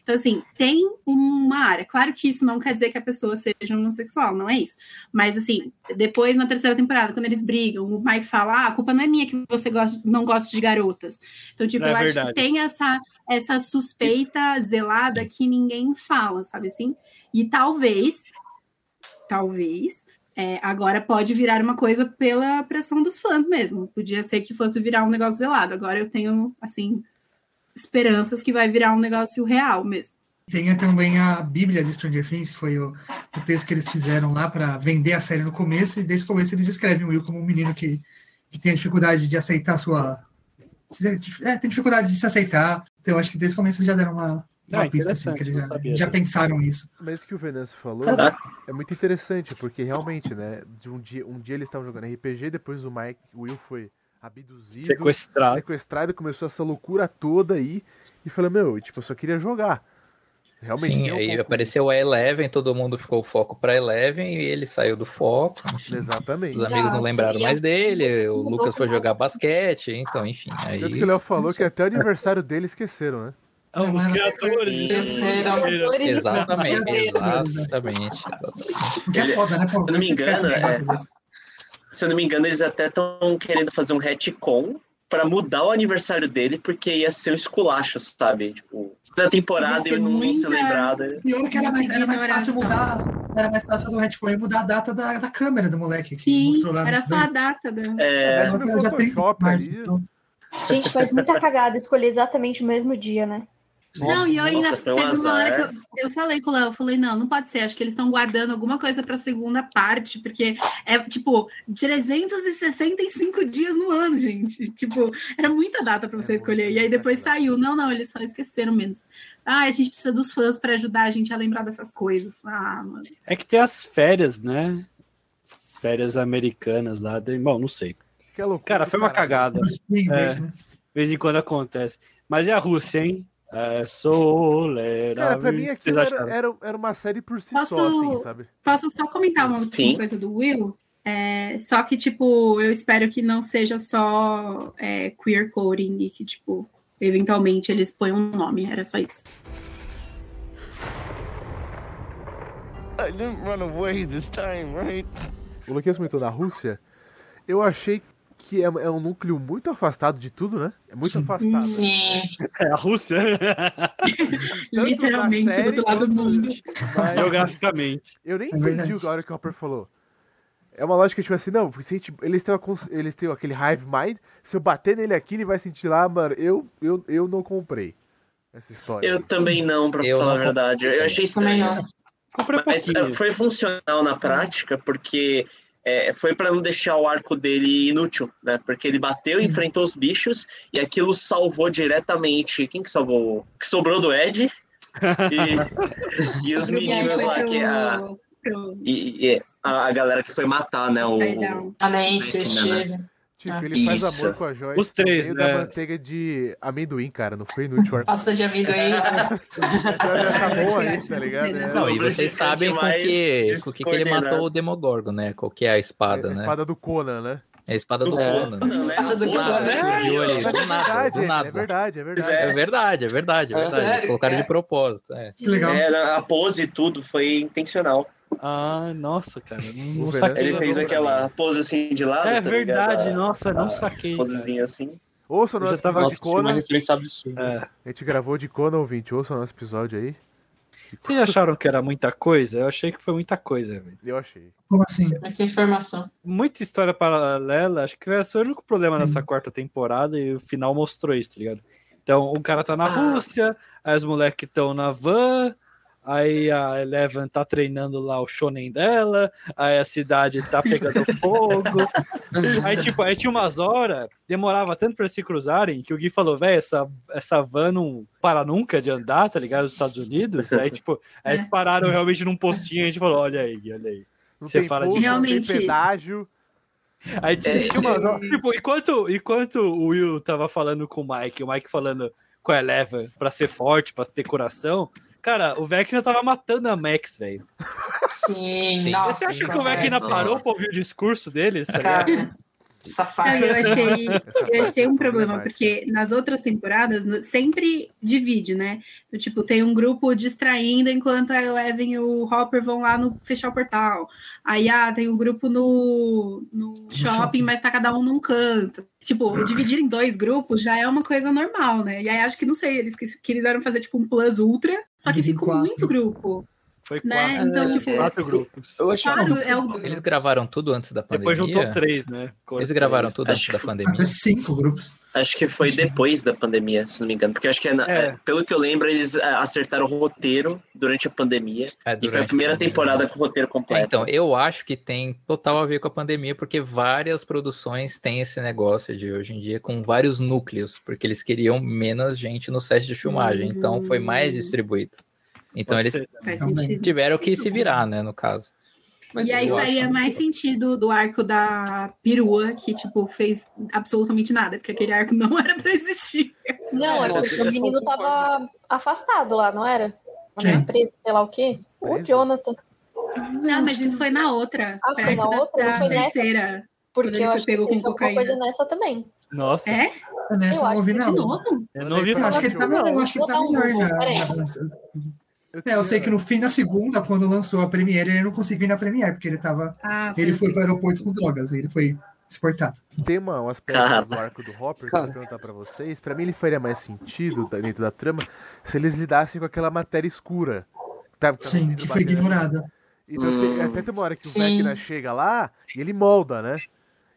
[SPEAKER 4] Então, assim, tem uma área. Claro que isso não quer dizer que a pessoa seja homossexual, não é isso. Mas, assim, depois na terceira temporada, quando eles brigam, o Mike fala, ah, a culpa não é minha que você gosta, não gosta de garotas. Então, tipo,
[SPEAKER 1] É
[SPEAKER 4] eu acho
[SPEAKER 1] verdade.
[SPEAKER 4] que tem essa, essa suspeita zelada que ninguém fala, sabe assim? E talvez, talvez, é, agora pode virar uma coisa pela pressão dos fãs mesmo. Podia ser que fosse virar um negócio zelado. Agora eu tenho, assim, esperanças que vai virar um negócio real mesmo.
[SPEAKER 8] Tem também a Bíblia de Stranger Things, que foi o, o texto que eles fizeram lá para vender a série no começo, e desde o começo eles escrevem o Will como um menino que, que tem dificuldade de aceitar a sua. É, tem dificuldade de se aceitar. Então, acho que desde o começo eles já deram uma, uma
[SPEAKER 1] Ah,
[SPEAKER 8] pista assim, que eles já,
[SPEAKER 1] sabia
[SPEAKER 8] já pensaram nisso.
[SPEAKER 2] Mas isso que o Venâncio falou
[SPEAKER 3] Caraca.
[SPEAKER 2] é muito interessante, porque realmente, né? De um dia, um dia eles estavam jogando RPG, depois o Mike, o Will foi abduzido,
[SPEAKER 1] Sequestrado.
[SPEAKER 2] sequestrado, começou essa loucura toda aí, e falou, meu, tipo, eu só queria jogar. Realmente
[SPEAKER 10] Sim,
[SPEAKER 2] um
[SPEAKER 10] aí
[SPEAKER 2] pouco
[SPEAKER 10] apareceu a Eleven, todo mundo ficou o foco pra Eleven e ele saiu do foco. enfim.
[SPEAKER 2] Exatamente.
[SPEAKER 10] Os amigos não lembraram mais dele, o
[SPEAKER 6] um
[SPEAKER 10] Lucas foi jogar basquete, então, enfim. Aí...
[SPEAKER 2] Tanto que o Léo falou que até o aniversário dele esqueceram, né?
[SPEAKER 1] Ah, os criadores.
[SPEAKER 7] Esqueceram.
[SPEAKER 10] Exatamente,
[SPEAKER 8] Exatamente. Porque é foda, né? Pô,
[SPEAKER 3] se eu não me
[SPEAKER 8] um
[SPEAKER 3] engano, é-. Se eu não me engano, eles até estão querendo fazer um retcon pra mudar o aniversário dele, porque ia ser um esculacho, sabe? Tipo, da temporada ele não, não ser
[SPEAKER 4] muita-
[SPEAKER 3] lembrado.
[SPEAKER 8] Pior que era mais, era mais fácil mudar. Era mais fácil fazer um retcon e mudar a data da, da câmera do moleque. Que
[SPEAKER 4] Sim,
[SPEAKER 8] mostrou lá no
[SPEAKER 4] era só a data da.
[SPEAKER 3] É,
[SPEAKER 8] Ela já tem então.
[SPEAKER 6] Gente, faz muita cagada escolher exatamente o mesmo dia, né?
[SPEAKER 4] Não, e eu ainda
[SPEAKER 3] nossa,
[SPEAKER 4] teve uma hora que eu, eu falei com o Léo, eu falei, não, não pode ser, acho que eles estão guardando alguma coisa para a segunda parte, porque é tipo 365 dias no ano, gente. Tipo, era muita data para você
[SPEAKER 2] É
[SPEAKER 4] escolher. E aí depois saiu, não, não, eles só esqueceram menos. Ah, a gente precisa dos fãs para ajudar a gente a lembrar dessas coisas. Ah, mano.
[SPEAKER 1] É que tem as férias, né? As férias americanas lá. tem- Bom, não sei.
[SPEAKER 2] Que loucura
[SPEAKER 1] Cara, foi uma
[SPEAKER 2] caralho.
[SPEAKER 1] cagada.
[SPEAKER 8] Break,
[SPEAKER 1] É.
[SPEAKER 8] né?
[SPEAKER 1] De vez em quando acontece. Mas e a Rússia, hein? É solerável.
[SPEAKER 2] Cara, pra mim aquilo era, era, era uma série por si
[SPEAKER 4] Posso-
[SPEAKER 2] só, assim, sabe?
[SPEAKER 4] Posso só comentar uma
[SPEAKER 3] Sim.
[SPEAKER 4] coisa do Will? É, só que, tipo, eu espero que não seja só é, queer coding e que, tipo, eventualmente eles põem um nome. Era só isso.
[SPEAKER 9] I didn't run away this time, right?
[SPEAKER 2] O Luquinhas comentou da Rússia. Eu achei que é, é um núcleo muito afastado de tudo, né? É muito
[SPEAKER 8] Sim.
[SPEAKER 2] afastado.
[SPEAKER 7] Sim.
[SPEAKER 1] É a Rússia.
[SPEAKER 4] Literalmente
[SPEAKER 2] na
[SPEAKER 4] do
[SPEAKER 2] série
[SPEAKER 4] outro lado do mundo.
[SPEAKER 2] Mas
[SPEAKER 1] Geograficamente.
[SPEAKER 2] eu nem
[SPEAKER 8] É
[SPEAKER 2] entendi o que a hora que o Hopper falou. É uma lógica tipo assim, não, se a gente- eles, têm uma eles têm aquele hive mind, se eu bater nele aqui, ele vai sentir lá, mano, eu, eu, eu não comprei essa história.
[SPEAKER 3] eu também não, pra
[SPEAKER 10] Eu
[SPEAKER 3] falar
[SPEAKER 10] não
[SPEAKER 3] a verdade. Eu achei estranho.
[SPEAKER 1] Comprei
[SPEAKER 3] Mas é, foi funcional na prática, porque é, foi pra não deixar o arco dele inútil, né? Porque ele bateu, enfrentou os bichos e aquilo salvou diretamente. Quem que salvou? Que sobrou do Ed e, e os meninos lá, que a, e, e a, a galera que foi matar, né? O,
[SPEAKER 7] o
[SPEAKER 3] Esse, né,
[SPEAKER 7] estilo.
[SPEAKER 2] Tipo,
[SPEAKER 7] Ah.
[SPEAKER 2] ele faz
[SPEAKER 3] Isso.
[SPEAKER 2] amor com a Joyce
[SPEAKER 1] Os três, né?
[SPEAKER 2] da manteiga de amendoim, cara, não foi inútil arco.
[SPEAKER 7] Pasta de amendoim.
[SPEAKER 2] tá bom aí,
[SPEAKER 4] Acho
[SPEAKER 2] tá ligado? É,
[SPEAKER 4] não.
[SPEAKER 10] Não, e vocês sabem com que, com que, que ele matou o Demogorgon, né? Qual que é a espada,
[SPEAKER 2] a
[SPEAKER 10] né?
[SPEAKER 2] espada do Conan, né?
[SPEAKER 10] É a espada do
[SPEAKER 3] É.
[SPEAKER 10] Conan. né?
[SPEAKER 7] Espada do
[SPEAKER 3] Do
[SPEAKER 7] Conan.
[SPEAKER 3] nada,
[SPEAKER 7] É,
[SPEAKER 2] é
[SPEAKER 10] do nada,
[SPEAKER 2] verdade,
[SPEAKER 10] do
[SPEAKER 2] é verdade, é verdade.
[SPEAKER 3] É.
[SPEAKER 10] É verdade, é verdade, é verdade. Eles colocaram
[SPEAKER 7] É.
[SPEAKER 10] de propósito. É.
[SPEAKER 8] Que legal.
[SPEAKER 3] É, a pose e tudo foi intencional.
[SPEAKER 1] Ah, nossa, cara. Não, não
[SPEAKER 2] O
[SPEAKER 1] saquei.
[SPEAKER 3] Ele fez aquela pose assim de lado.
[SPEAKER 1] É
[SPEAKER 3] tá
[SPEAKER 1] verdade,
[SPEAKER 3] ligado?
[SPEAKER 1] nossa, não
[SPEAKER 3] A
[SPEAKER 1] saquei. cara.
[SPEAKER 3] Posezinha assim.
[SPEAKER 2] Ouça o
[SPEAKER 1] Eu já
[SPEAKER 2] nosso
[SPEAKER 1] tava
[SPEAKER 2] episódio
[SPEAKER 5] Nossa,
[SPEAKER 2] de
[SPEAKER 5] que uma
[SPEAKER 2] Conan.
[SPEAKER 5] referência absurda.
[SPEAKER 1] É.
[SPEAKER 2] A gente gravou de Conan, ouvinte. Ouça o nosso episódio aí.
[SPEAKER 1] Vocês acharam que era muita coisa? Eu achei que foi muita coisa, velho.
[SPEAKER 2] Eu achei.
[SPEAKER 8] Como assim?
[SPEAKER 7] Muita informação.
[SPEAKER 1] Muita história paralela, acho que vai ser o único problema nessa quarta temporada e o final mostrou isso, tá ligado? Então, o cara tá na
[SPEAKER 3] Ah.
[SPEAKER 1] Rússia, aí os moleques estão na van, aí a Eleven tá treinando lá o shonen dela, aí a cidade tá pegando fogo. Aí, tipo, aí tinha umas horas, demorava tanto pra se cruzarem, que o Gui falou, velho, essa, essa van não para nunca de andar, tá ligado? Nos Estados Unidos. Aí, tipo, aí eles pararam realmente num postinho e a gente falou, olha aí, Gui, olha aí.
[SPEAKER 2] Não
[SPEAKER 1] Você fala de-
[SPEAKER 2] não
[SPEAKER 4] Realmente.
[SPEAKER 2] tem pedágio.
[SPEAKER 1] Aí tinha,
[SPEAKER 3] É.
[SPEAKER 1] tinha uma. Tipo, enquanto, enquanto o Will tava falando com o Mike, o Mike falando com a Eleven pra ser forte, pra ter coração, cara, o Vecna tava matando a Max, velho.
[SPEAKER 7] Sim,
[SPEAKER 10] Sim.
[SPEAKER 7] nossa.
[SPEAKER 1] Você acha que o Vecna parou pra ouvir o discurso deles? Tá ligado?
[SPEAKER 7] Cara, essa
[SPEAKER 4] Não, eu achei, eu achei um problema, porque nas outras temporadas sempre divide, né? Tipo, tem um grupo distraindo enquanto a Eleven e o Hopper vão lá no fechar o portal. Aí ah, tem um grupo no, no shopping,
[SPEAKER 8] shopping.
[SPEAKER 4] mas tá cada um num canto. Tipo, dividir em dois grupos já é uma coisa normal, né? E aí acho que, não sei, eles quis- quiseram fazer tipo um plus ultra, só que ficou muito grupo,
[SPEAKER 1] Foi
[SPEAKER 4] né?
[SPEAKER 1] quatro,
[SPEAKER 4] Então,
[SPEAKER 7] É,
[SPEAKER 4] tipo,
[SPEAKER 1] quatro grupos.
[SPEAKER 5] Eu achei
[SPEAKER 4] claro, é o,
[SPEAKER 10] Eles gravaram tudo antes da pandemia?
[SPEAKER 1] Depois juntou três, né? Ficou
[SPEAKER 10] Eles gravaram
[SPEAKER 1] três.
[SPEAKER 10] tudo
[SPEAKER 3] Acho
[SPEAKER 10] antes da
[SPEAKER 3] foi-
[SPEAKER 10] pandemia?
[SPEAKER 8] Até cinco grupos.
[SPEAKER 3] Acho que foi depois da pandemia, se não me engano. Porque acho que, é na-
[SPEAKER 1] É.
[SPEAKER 3] é, pelo que eu lembro, eles é, acertaram o roteiro durante a pandemia.
[SPEAKER 10] É,
[SPEAKER 3] E foi a
[SPEAKER 10] durante
[SPEAKER 3] primeira
[SPEAKER 10] pandemia.
[SPEAKER 3] temporada com o roteiro
[SPEAKER 10] É,
[SPEAKER 3] completo.
[SPEAKER 10] então, eu acho que tem total a ver com a pandemia, porque várias produções têm esse negócio de hoje em dia com vários núcleos, porque eles queriam menos gente no set de filmagem, então foi mais
[SPEAKER 4] Hum.
[SPEAKER 10] distribuído. Então
[SPEAKER 1] Pode
[SPEAKER 10] eles
[SPEAKER 1] ser.
[SPEAKER 10] tiveram que se virar, né, no caso.
[SPEAKER 5] Mas
[SPEAKER 4] e aí
[SPEAKER 5] eu
[SPEAKER 4] faria
[SPEAKER 5] acho-
[SPEAKER 4] mais sentido do arco da perua, que, tipo, fez absolutamente nada, porque aquele arco não era pra existir.
[SPEAKER 6] Não, é
[SPEAKER 5] É,
[SPEAKER 6] porque
[SPEAKER 5] eu
[SPEAKER 6] o menino tava afastado lá, não era?
[SPEAKER 8] Quem?
[SPEAKER 6] Tava preso, sei lá o quê. O? Jonathan.
[SPEAKER 4] Não, mas isso foi na outra.
[SPEAKER 6] Ah, foi na outra?
[SPEAKER 4] Da,
[SPEAKER 6] Não foi nessa?
[SPEAKER 4] terceira.
[SPEAKER 6] Porque
[SPEAKER 4] ele
[SPEAKER 6] eu
[SPEAKER 4] foi
[SPEAKER 6] acho que teve alguma coisa nessa também.
[SPEAKER 1] Nossa,
[SPEAKER 4] É?
[SPEAKER 8] Nessa
[SPEAKER 6] Eu
[SPEAKER 8] não ouvi,
[SPEAKER 6] que
[SPEAKER 4] De
[SPEAKER 8] não.
[SPEAKER 4] novo?
[SPEAKER 1] eu não vi
[SPEAKER 8] Eu acho que ele tá, eu acho que ele tá melhor Na- É, eu sei que no fim da segunda, quando lançou a Premiere, ele não conseguiu ir na Premiere, porque ele tava.
[SPEAKER 4] Ah,
[SPEAKER 8] Ele foi
[SPEAKER 4] assim.
[SPEAKER 8] pro aeroporto com drogas, ele foi exportado.
[SPEAKER 2] Tem uma, um aspecto
[SPEAKER 3] Cara.
[SPEAKER 2] do arco do Hopper que eu vou perguntar pra vocês. Pra mim, ele faria mais sentido dentro da trama se eles lidassem com aquela matéria escura. Tá, tá
[SPEAKER 8] Sim, que foi
[SPEAKER 2] batendo-
[SPEAKER 8] ignorada.
[SPEAKER 2] Então,
[SPEAKER 3] Hum.
[SPEAKER 2] tem- até tem uma hora que
[SPEAKER 7] Sim.
[SPEAKER 2] o Vecna chega lá e ele molda, né?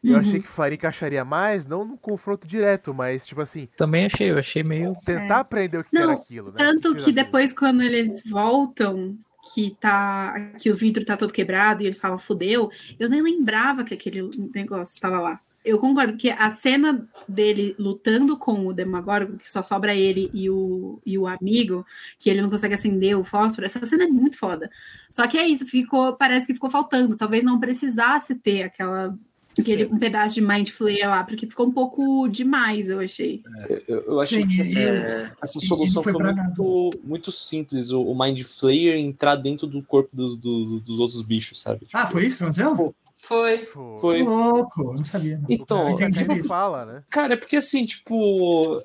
[SPEAKER 2] Eu
[SPEAKER 4] Uhum.
[SPEAKER 2] achei que faria, encaixaria mais, não no confronto direto, mas, tipo assim,
[SPEAKER 10] Também achei, eu achei meio.
[SPEAKER 2] tentar aprender o que
[SPEAKER 4] Não,
[SPEAKER 2] era aquilo, né?
[SPEAKER 4] Tanto que depois, quando eles voltam, que tá. que o vidro tá todo quebrado e eles falam fudeu, eu nem lembrava que aquele negócio estava lá. Eu concordo que a cena dele lutando com o Demagorgon, que só sobra ele e o, e o amigo, que ele não consegue acender o fósforo, essa cena é muito foda. Só que é isso, ficou, parece que ficou faltando. Talvez não precisasse ter aquela. Aquele, um pedaço de Mind Flayer lá, porque ficou um pouco demais, eu achei.
[SPEAKER 5] Eu, eu achei
[SPEAKER 8] Sim,
[SPEAKER 5] que assim,
[SPEAKER 8] e-
[SPEAKER 3] É,
[SPEAKER 5] essa solução
[SPEAKER 8] foi
[SPEAKER 5] foi, muito, muito simples. O, o Mind Flayer entrar dentro do corpo dos, do- dos outros bichos, sabe?
[SPEAKER 8] Ah, foi isso que aconteceu?
[SPEAKER 7] Foi.
[SPEAKER 2] Foi.
[SPEAKER 5] Foi.
[SPEAKER 8] Louco, eu não sabia. não.
[SPEAKER 5] Então,
[SPEAKER 2] O cara
[SPEAKER 8] entendi
[SPEAKER 2] até
[SPEAKER 8] isso.
[SPEAKER 2] fala, né?
[SPEAKER 5] Cara, é porque assim, tipo.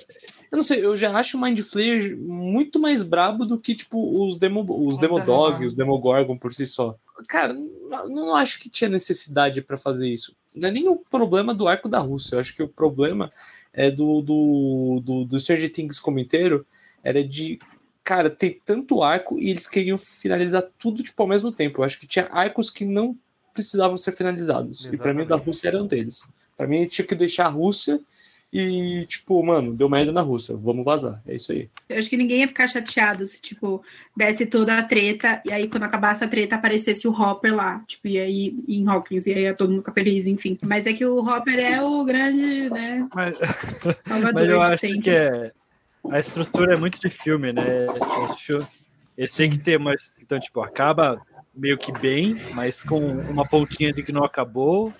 [SPEAKER 5] Eu não sei, eu já acho o Mind Flayer muito mais brabo do que, tipo, os, demo, os, Demodog, os Demogorgon por si só. Cara, não, não acho que tinha necessidade pra fazer isso. Não é nem o problema do arco da Rússia. Eu acho que o problema é do, do, do, do Stranger Things como inteiro. Era de. Cara, tem tanto arco e eles queriam finalizar tudo, tipo, ao mesmo tempo. Eu acho que tinha arcos que não precisavam ser finalizados. E pra mim, o da
[SPEAKER 2] Exatamente.
[SPEAKER 5] Rússia era um deles. Pra mim, tinha que deixar a Rússia e, tipo, mano, deu merda na Rússia, vamos vazar. É isso aí.
[SPEAKER 4] Eu acho que ninguém ia ficar chateado se, tipo, desse toda a treta e aí quando acabasse a treta aparecesse o Hopper lá, tipo, e aí em Hawkins, e aí ia todo mundo ficar feliz, enfim. Mas é que o Hopper é o grande, né,
[SPEAKER 1] Mas,
[SPEAKER 4] salvador
[SPEAKER 1] mas eu
[SPEAKER 4] de
[SPEAKER 1] acho
[SPEAKER 4] sempre.
[SPEAKER 1] que é, a estrutura é muito de filme, né? Eu acho- Eles têm que ter mais. Então, tipo, acaba meio que bem, mas com uma pontinha de que não acabou.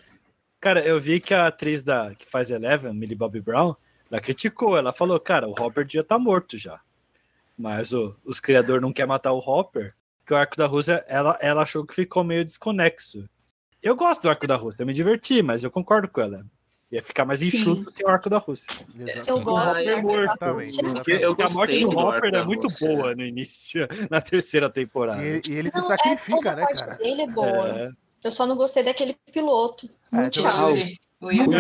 [SPEAKER 1] Cara, eu vi que a atriz da, que faz Eleven, Millie Bobby Brown, ela criticou. Ela falou, cara, o Hopper já tá morto já. Mas o, os criadores não querem matar o Hopper, que o arco da Rússia, ela, ela achou que ficou meio desconexo. Eu gosto do arco da Rússia, eu me diverti, mas eu concordo com ela. Ia ficar mais enxuto sem o arco da Rússia.
[SPEAKER 6] Eu gosto.
[SPEAKER 3] Ah, eu-
[SPEAKER 1] morto.
[SPEAKER 2] Exatamente,
[SPEAKER 3] Eu,
[SPEAKER 2] exatamente.
[SPEAKER 1] a morte do
[SPEAKER 3] do
[SPEAKER 1] Hopper é muito
[SPEAKER 3] Rússia.
[SPEAKER 1] boa no início, na terceira temporada.
[SPEAKER 2] E, e ele se
[SPEAKER 6] Não, é,
[SPEAKER 2] sacrifica,
[SPEAKER 6] a
[SPEAKER 2] né, cara?
[SPEAKER 6] dele é boa.
[SPEAKER 1] É.
[SPEAKER 6] Eu só não gostei daquele piloto. Muito
[SPEAKER 2] É,
[SPEAKER 6] chato.
[SPEAKER 7] O Yuri.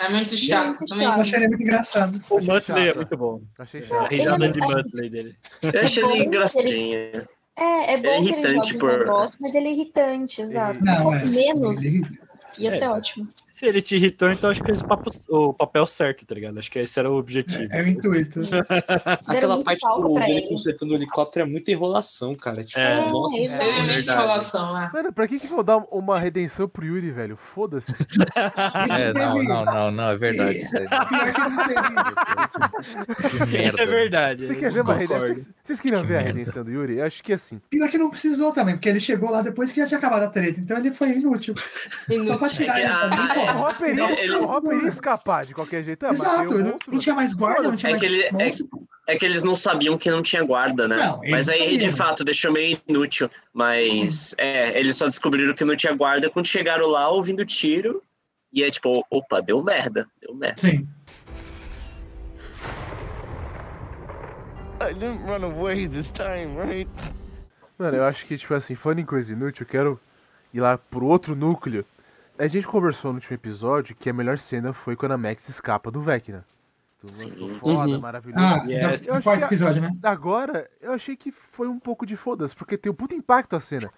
[SPEAKER 7] É muito chato também.
[SPEAKER 8] Eu achei ele muito engraçado.
[SPEAKER 1] O Muttley é
[SPEAKER 2] chato.
[SPEAKER 1] muito bom.
[SPEAKER 2] Achei
[SPEAKER 1] A
[SPEAKER 2] chato.
[SPEAKER 1] risada
[SPEAKER 6] Ele-
[SPEAKER 1] de Muttley dele.
[SPEAKER 3] Eu achei ele
[SPEAKER 6] que
[SPEAKER 3] engraçadinho.
[SPEAKER 6] É, é bom que ele
[SPEAKER 3] irritante
[SPEAKER 6] joga os
[SPEAKER 3] por-
[SPEAKER 6] negócios, mas ele é irritante, exato.
[SPEAKER 8] Não, é.
[SPEAKER 6] menos,
[SPEAKER 8] Ele-
[SPEAKER 6] ia ser
[SPEAKER 1] É.
[SPEAKER 6] ótimo.
[SPEAKER 1] Se ele te irritou, então acho que fez o, papo- o papel certo, tá ligado? Acho que esse era o objetivo.
[SPEAKER 8] É o intuito.
[SPEAKER 6] Deram
[SPEAKER 5] Aquela parte do,
[SPEAKER 6] ele.
[SPEAKER 5] consertando o helicóptero é muita enrolação, cara. Tipo,
[SPEAKER 1] É.
[SPEAKER 5] nossa,
[SPEAKER 6] É,
[SPEAKER 5] senhora, é verdade.
[SPEAKER 7] enrolação, é.
[SPEAKER 2] Mano, pra que que vão dar uma redenção pro Yuri, velho? Foda-se.
[SPEAKER 10] É, não, não, não, não, é verdade. isso
[SPEAKER 1] Isso é verdade.
[SPEAKER 2] Você quer ver uma redenção? Vocês- queriam
[SPEAKER 10] Que
[SPEAKER 2] ver a redenção do Yuri? Acho que assim.
[SPEAKER 8] Pior que não precisou também, porque ele chegou lá depois que já tinha acabado a treta, então ele foi inútil. Só pra tirar
[SPEAKER 3] É
[SPEAKER 8] ele também,
[SPEAKER 2] O
[SPEAKER 8] pô.
[SPEAKER 2] Hopper
[SPEAKER 3] Não,
[SPEAKER 2] ia,
[SPEAKER 3] ele-
[SPEAKER 2] o Hopper ia escapar de qualquer jeito. Ah,
[SPEAKER 8] Exato, não,
[SPEAKER 2] monstro.
[SPEAKER 8] não tinha mais guarda, não tinha
[SPEAKER 3] É
[SPEAKER 8] mais
[SPEAKER 3] que ele- é-. É que eles não sabiam que não tinha guarda, né?
[SPEAKER 8] Não,
[SPEAKER 3] mas aí,
[SPEAKER 8] sabiam,
[SPEAKER 3] de fato, deixou meio inútil. Mas, é, eles só descobriram que não tinha guarda quando chegaram lá ouvindo tiro. E é tipo, opa, deu merda, deu merda.
[SPEAKER 8] Sim.
[SPEAKER 9] I didn't run away this time, right?
[SPEAKER 2] Mano, eu acho que, tipo assim, falando em coisa inútil, eu quero ir lá pro outro núcleo. A gente conversou no último episódio que a melhor cena foi quando a Max escapa do Vecna. Foda,
[SPEAKER 1] Uhum.
[SPEAKER 2] maravilhoso.
[SPEAKER 8] Ah,
[SPEAKER 1] Yes.
[SPEAKER 8] então,
[SPEAKER 2] Eu
[SPEAKER 8] no quarto episódio, né?
[SPEAKER 2] Agora, eu achei que foi um pouco de foda-se, porque tem um puto impacto a cena.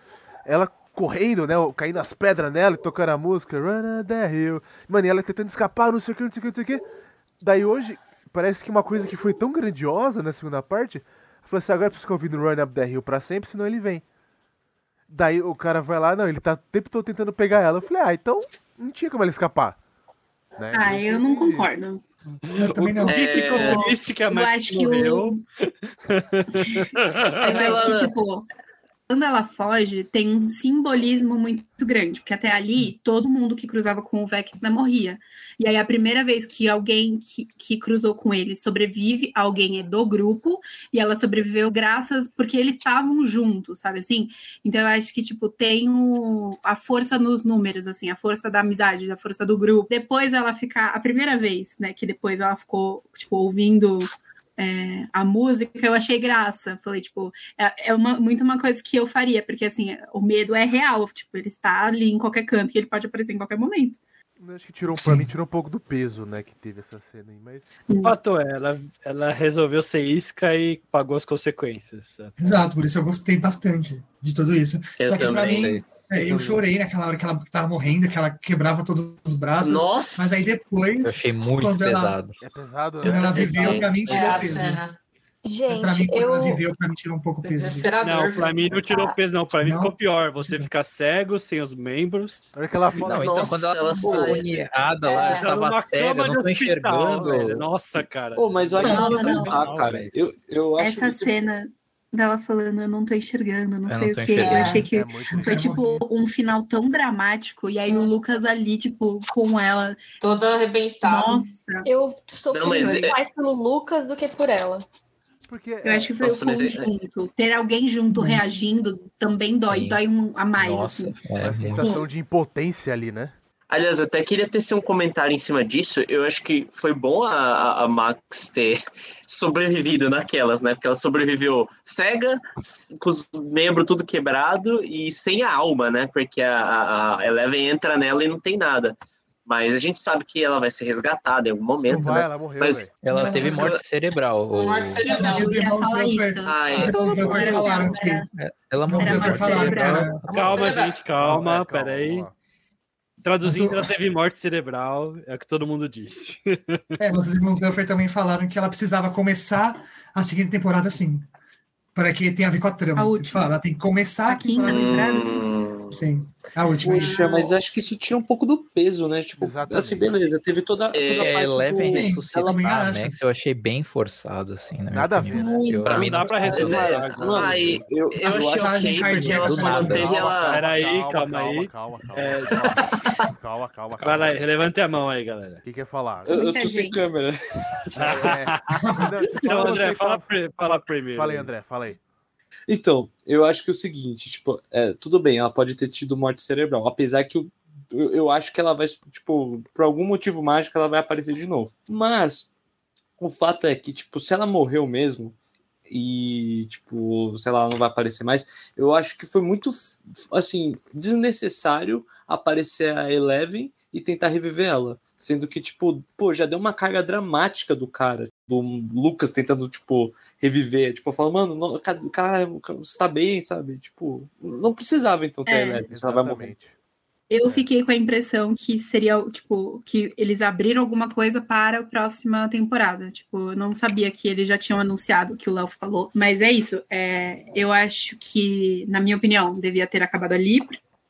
[SPEAKER 2] Ela correndo, né, caindo as pedras nela e tocando a música, Run up the hill. Mano, e ela tentando escapar, não sei o que, não sei o que, não sei o que. Daí hoje, parece que uma coisa que foi tão grandiosa na segunda parte, falou assim, agora eu preciso ficar ouvindo Run Up the Hill pra sempre, senão ele vem. Daí o cara vai lá, não, ele tá o tempo todo tentando pegar ela. Eu falei, ah, então não tinha como ela escapar. Né?
[SPEAKER 4] Ah,
[SPEAKER 2] Isso
[SPEAKER 4] eu não
[SPEAKER 2] entendi.
[SPEAKER 4] concordo.
[SPEAKER 8] Eu também não.
[SPEAKER 1] O que
[SPEAKER 3] É,
[SPEAKER 1] ficou triste que a
[SPEAKER 4] Eu
[SPEAKER 1] Max
[SPEAKER 4] acho que
[SPEAKER 1] morreu.
[SPEAKER 4] o. Eu acho que, tipo, quando ela foge, tem um simbolismo muito grande, porque até ali todo mundo que cruzava com o Vecna morria. E aí a primeira vez que alguém que, que cruzou com ele sobrevive, alguém é do grupo, e ela sobreviveu graças porque eles estavam juntos, sabe assim? Então eu acho que, tipo, tem o, a força nos números, assim, a força da amizade, a força do grupo. Depois ela ficar, a primeira vez, né, que depois ela ficou, tipo, ouvindo é, a música, eu achei graça. Falei, tipo, é, é uma, muito uma coisa que eu faria, porque assim, o medo é real, tipo, ele está ali em qualquer canto e ele pode aparecer em qualquer momento.
[SPEAKER 2] Eu Acho que tirou, pra mim, tirou um pouco do peso, né, que teve essa cena aí, mas...
[SPEAKER 1] O fato é, ela, ela resolveu ser isca e pagou as consequências.
[SPEAKER 8] Exato, por isso eu gostei bastante de tudo isso.
[SPEAKER 3] Eu
[SPEAKER 8] Só que pra mim, é, eu chorei naquela hora que ela tava morrendo, que ela quebrava todos os braços.
[SPEAKER 3] Nossa!
[SPEAKER 8] Mas aí depois,
[SPEAKER 10] Eu achei muito
[SPEAKER 8] Quando ela-
[SPEAKER 10] pesado.
[SPEAKER 2] É pesado,
[SPEAKER 8] quando
[SPEAKER 2] né?
[SPEAKER 8] ela
[SPEAKER 3] também.
[SPEAKER 8] viveu, pra mim
[SPEAKER 7] É
[SPEAKER 8] tirou
[SPEAKER 7] a
[SPEAKER 8] peso.
[SPEAKER 7] cena.
[SPEAKER 6] Gente,
[SPEAKER 8] Pra mim, quando
[SPEAKER 6] eu.
[SPEAKER 8] ela viveu, pra mim tirou um pouco o peso.
[SPEAKER 1] Não, pra mim não tirou peso, não. Pra mim
[SPEAKER 8] Não?
[SPEAKER 1] ficou pior. Você fica cego, sem os membros.
[SPEAKER 2] Na hora que ela fala...
[SPEAKER 10] Não, então
[SPEAKER 3] Nossa,
[SPEAKER 10] quando ela
[SPEAKER 3] ela
[SPEAKER 10] ficou agoniada lá,
[SPEAKER 7] É.
[SPEAKER 1] Tá
[SPEAKER 10] tava
[SPEAKER 1] numa
[SPEAKER 10] cega, não tô enxergando.
[SPEAKER 1] Nossa, cara.
[SPEAKER 5] Pô, mas eu acho que
[SPEAKER 4] não.
[SPEAKER 5] ah, cara. Eu, eu acho
[SPEAKER 4] Essa cena dela falando, eu não tô enxergando, não
[SPEAKER 10] Eu
[SPEAKER 4] sei
[SPEAKER 10] não
[SPEAKER 4] o que. Eu achei que
[SPEAKER 2] É muito
[SPEAKER 4] foi tipo um final tão dramático, e aí o Lucas ali, tipo, com ela.
[SPEAKER 7] Toda arrebentada.
[SPEAKER 4] Nossa,
[SPEAKER 6] Eu sofri
[SPEAKER 3] Não, mas é-
[SPEAKER 6] mais pelo Lucas do que por ela.
[SPEAKER 2] Porque...
[SPEAKER 4] eu acho que foi
[SPEAKER 3] Nossa,
[SPEAKER 4] o
[SPEAKER 3] é-
[SPEAKER 4] conjunto. Ter alguém junto reagindo também dói,
[SPEAKER 10] Sim.
[SPEAKER 4] dói um, a mais,
[SPEAKER 10] Nossa,
[SPEAKER 4] assim.
[SPEAKER 10] é
[SPEAKER 2] a sensação de impotência ali, né?
[SPEAKER 3] Aliás, eu até queria tecer um comentário em cima disso. Eu acho que foi bom a, a- Max ter sobrevivido naquelas, né? Porque ela sobreviveu cega, com os membros tudo quebrado e sem a alma, né? Porque a, a- Eleven entra nela e não tem nada. Mas a gente sabe que ela vai ser resgatada em algum momento,
[SPEAKER 2] vai,
[SPEAKER 3] né?
[SPEAKER 2] ela morreu,
[SPEAKER 3] Mas-.
[SPEAKER 10] Ela
[SPEAKER 8] Não,
[SPEAKER 10] teve morte cerebral. o-
[SPEAKER 7] Morte cerebral.
[SPEAKER 8] Os irmãos.
[SPEAKER 3] Ah, é.
[SPEAKER 8] os irmãos
[SPEAKER 10] Ela morreu.
[SPEAKER 1] Calma, gente, calma,
[SPEAKER 2] calma,
[SPEAKER 1] peraí. Traduzindo,
[SPEAKER 8] Mas
[SPEAKER 1] ela teve morte cerebral, é o que todo mundo disse.
[SPEAKER 8] É, mas os irmãos Duffer também falaram que ela precisava começar a seguinte temporada assim. Para que tenha a ver com a trama.
[SPEAKER 4] A última.
[SPEAKER 8] falaram, ela tem que começar
[SPEAKER 4] A
[SPEAKER 8] a
[SPEAKER 4] quinta
[SPEAKER 8] temporada assim. Sim, a última.
[SPEAKER 5] Poxa, mas acho que isso tira um pouco do peso, né? Tipo,
[SPEAKER 2] Exatamente.
[SPEAKER 5] assim, beleza, teve toda, toda
[SPEAKER 3] É,
[SPEAKER 5] a
[SPEAKER 10] É,
[SPEAKER 5] parte
[SPEAKER 10] Eleven
[SPEAKER 5] do...
[SPEAKER 8] Sim,
[SPEAKER 10] ressuscitar a. Max, eu achei bem forçado, assim.
[SPEAKER 2] Nada a
[SPEAKER 10] opinião.
[SPEAKER 2] ver,
[SPEAKER 6] Muito.
[SPEAKER 10] Eu,
[SPEAKER 1] Pra
[SPEAKER 10] eu
[SPEAKER 1] mim dá pra
[SPEAKER 3] é,
[SPEAKER 1] ressuscitar.
[SPEAKER 3] é,
[SPEAKER 1] agora.
[SPEAKER 3] ah, e-
[SPEAKER 5] eu,
[SPEAKER 3] eu
[SPEAKER 8] As
[SPEAKER 3] achei porque ela
[SPEAKER 8] nada.
[SPEAKER 3] manteve ela.
[SPEAKER 1] Peraí, calma aí.
[SPEAKER 2] Calma, calma,
[SPEAKER 1] É.
[SPEAKER 2] calma, calma, calma,
[SPEAKER 1] Vai lá,
[SPEAKER 2] calma.
[SPEAKER 1] levante a mão aí, galera.
[SPEAKER 2] O que quer falar?
[SPEAKER 5] Eu, eu tô sem câmera.
[SPEAKER 2] É. Não,
[SPEAKER 1] Então,
[SPEAKER 2] fala,
[SPEAKER 1] André, fala primeiro.
[SPEAKER 2] Fala aí, André, fala aí.
[SPEAKER 5] Então, eu acho que é o seguinte, tipo, é, tudo bem, ela pode ter tido morte cerebral, apesar que eu, eu acho que ela vai, tipo, por algum motivo mágico, ela vai aparecer de novo. Mas o fato é que, tipo, se ela morreu mesmo e, tipo, sei lá, ela não vai aparecer mais, eu acho que foi muito, assim, desnecessário aparecer a Eleven e tentar reviver ela. Sendo que, tipo, pô, já deu uma carga dramática do cara, do Lucas tentando, tipo, reviver. Tipo, falando, mano, não, cara, você tá bem, sabe? Tipo, não precisava então ter a
[SPEAKER 4] É.
[SPEAKER 5] Eleven, ela vai morrer.
[SPEAKER 4] Eu fiquei com a impressão que seria, tipo, que eles abriram alguma coisa para a próxima temporada. Tipo, eu não sabia que eles já tinham anunciado que o Léo falou. Mas é isso. É, eu acho que, na minha opinião, devia ter acabado ali,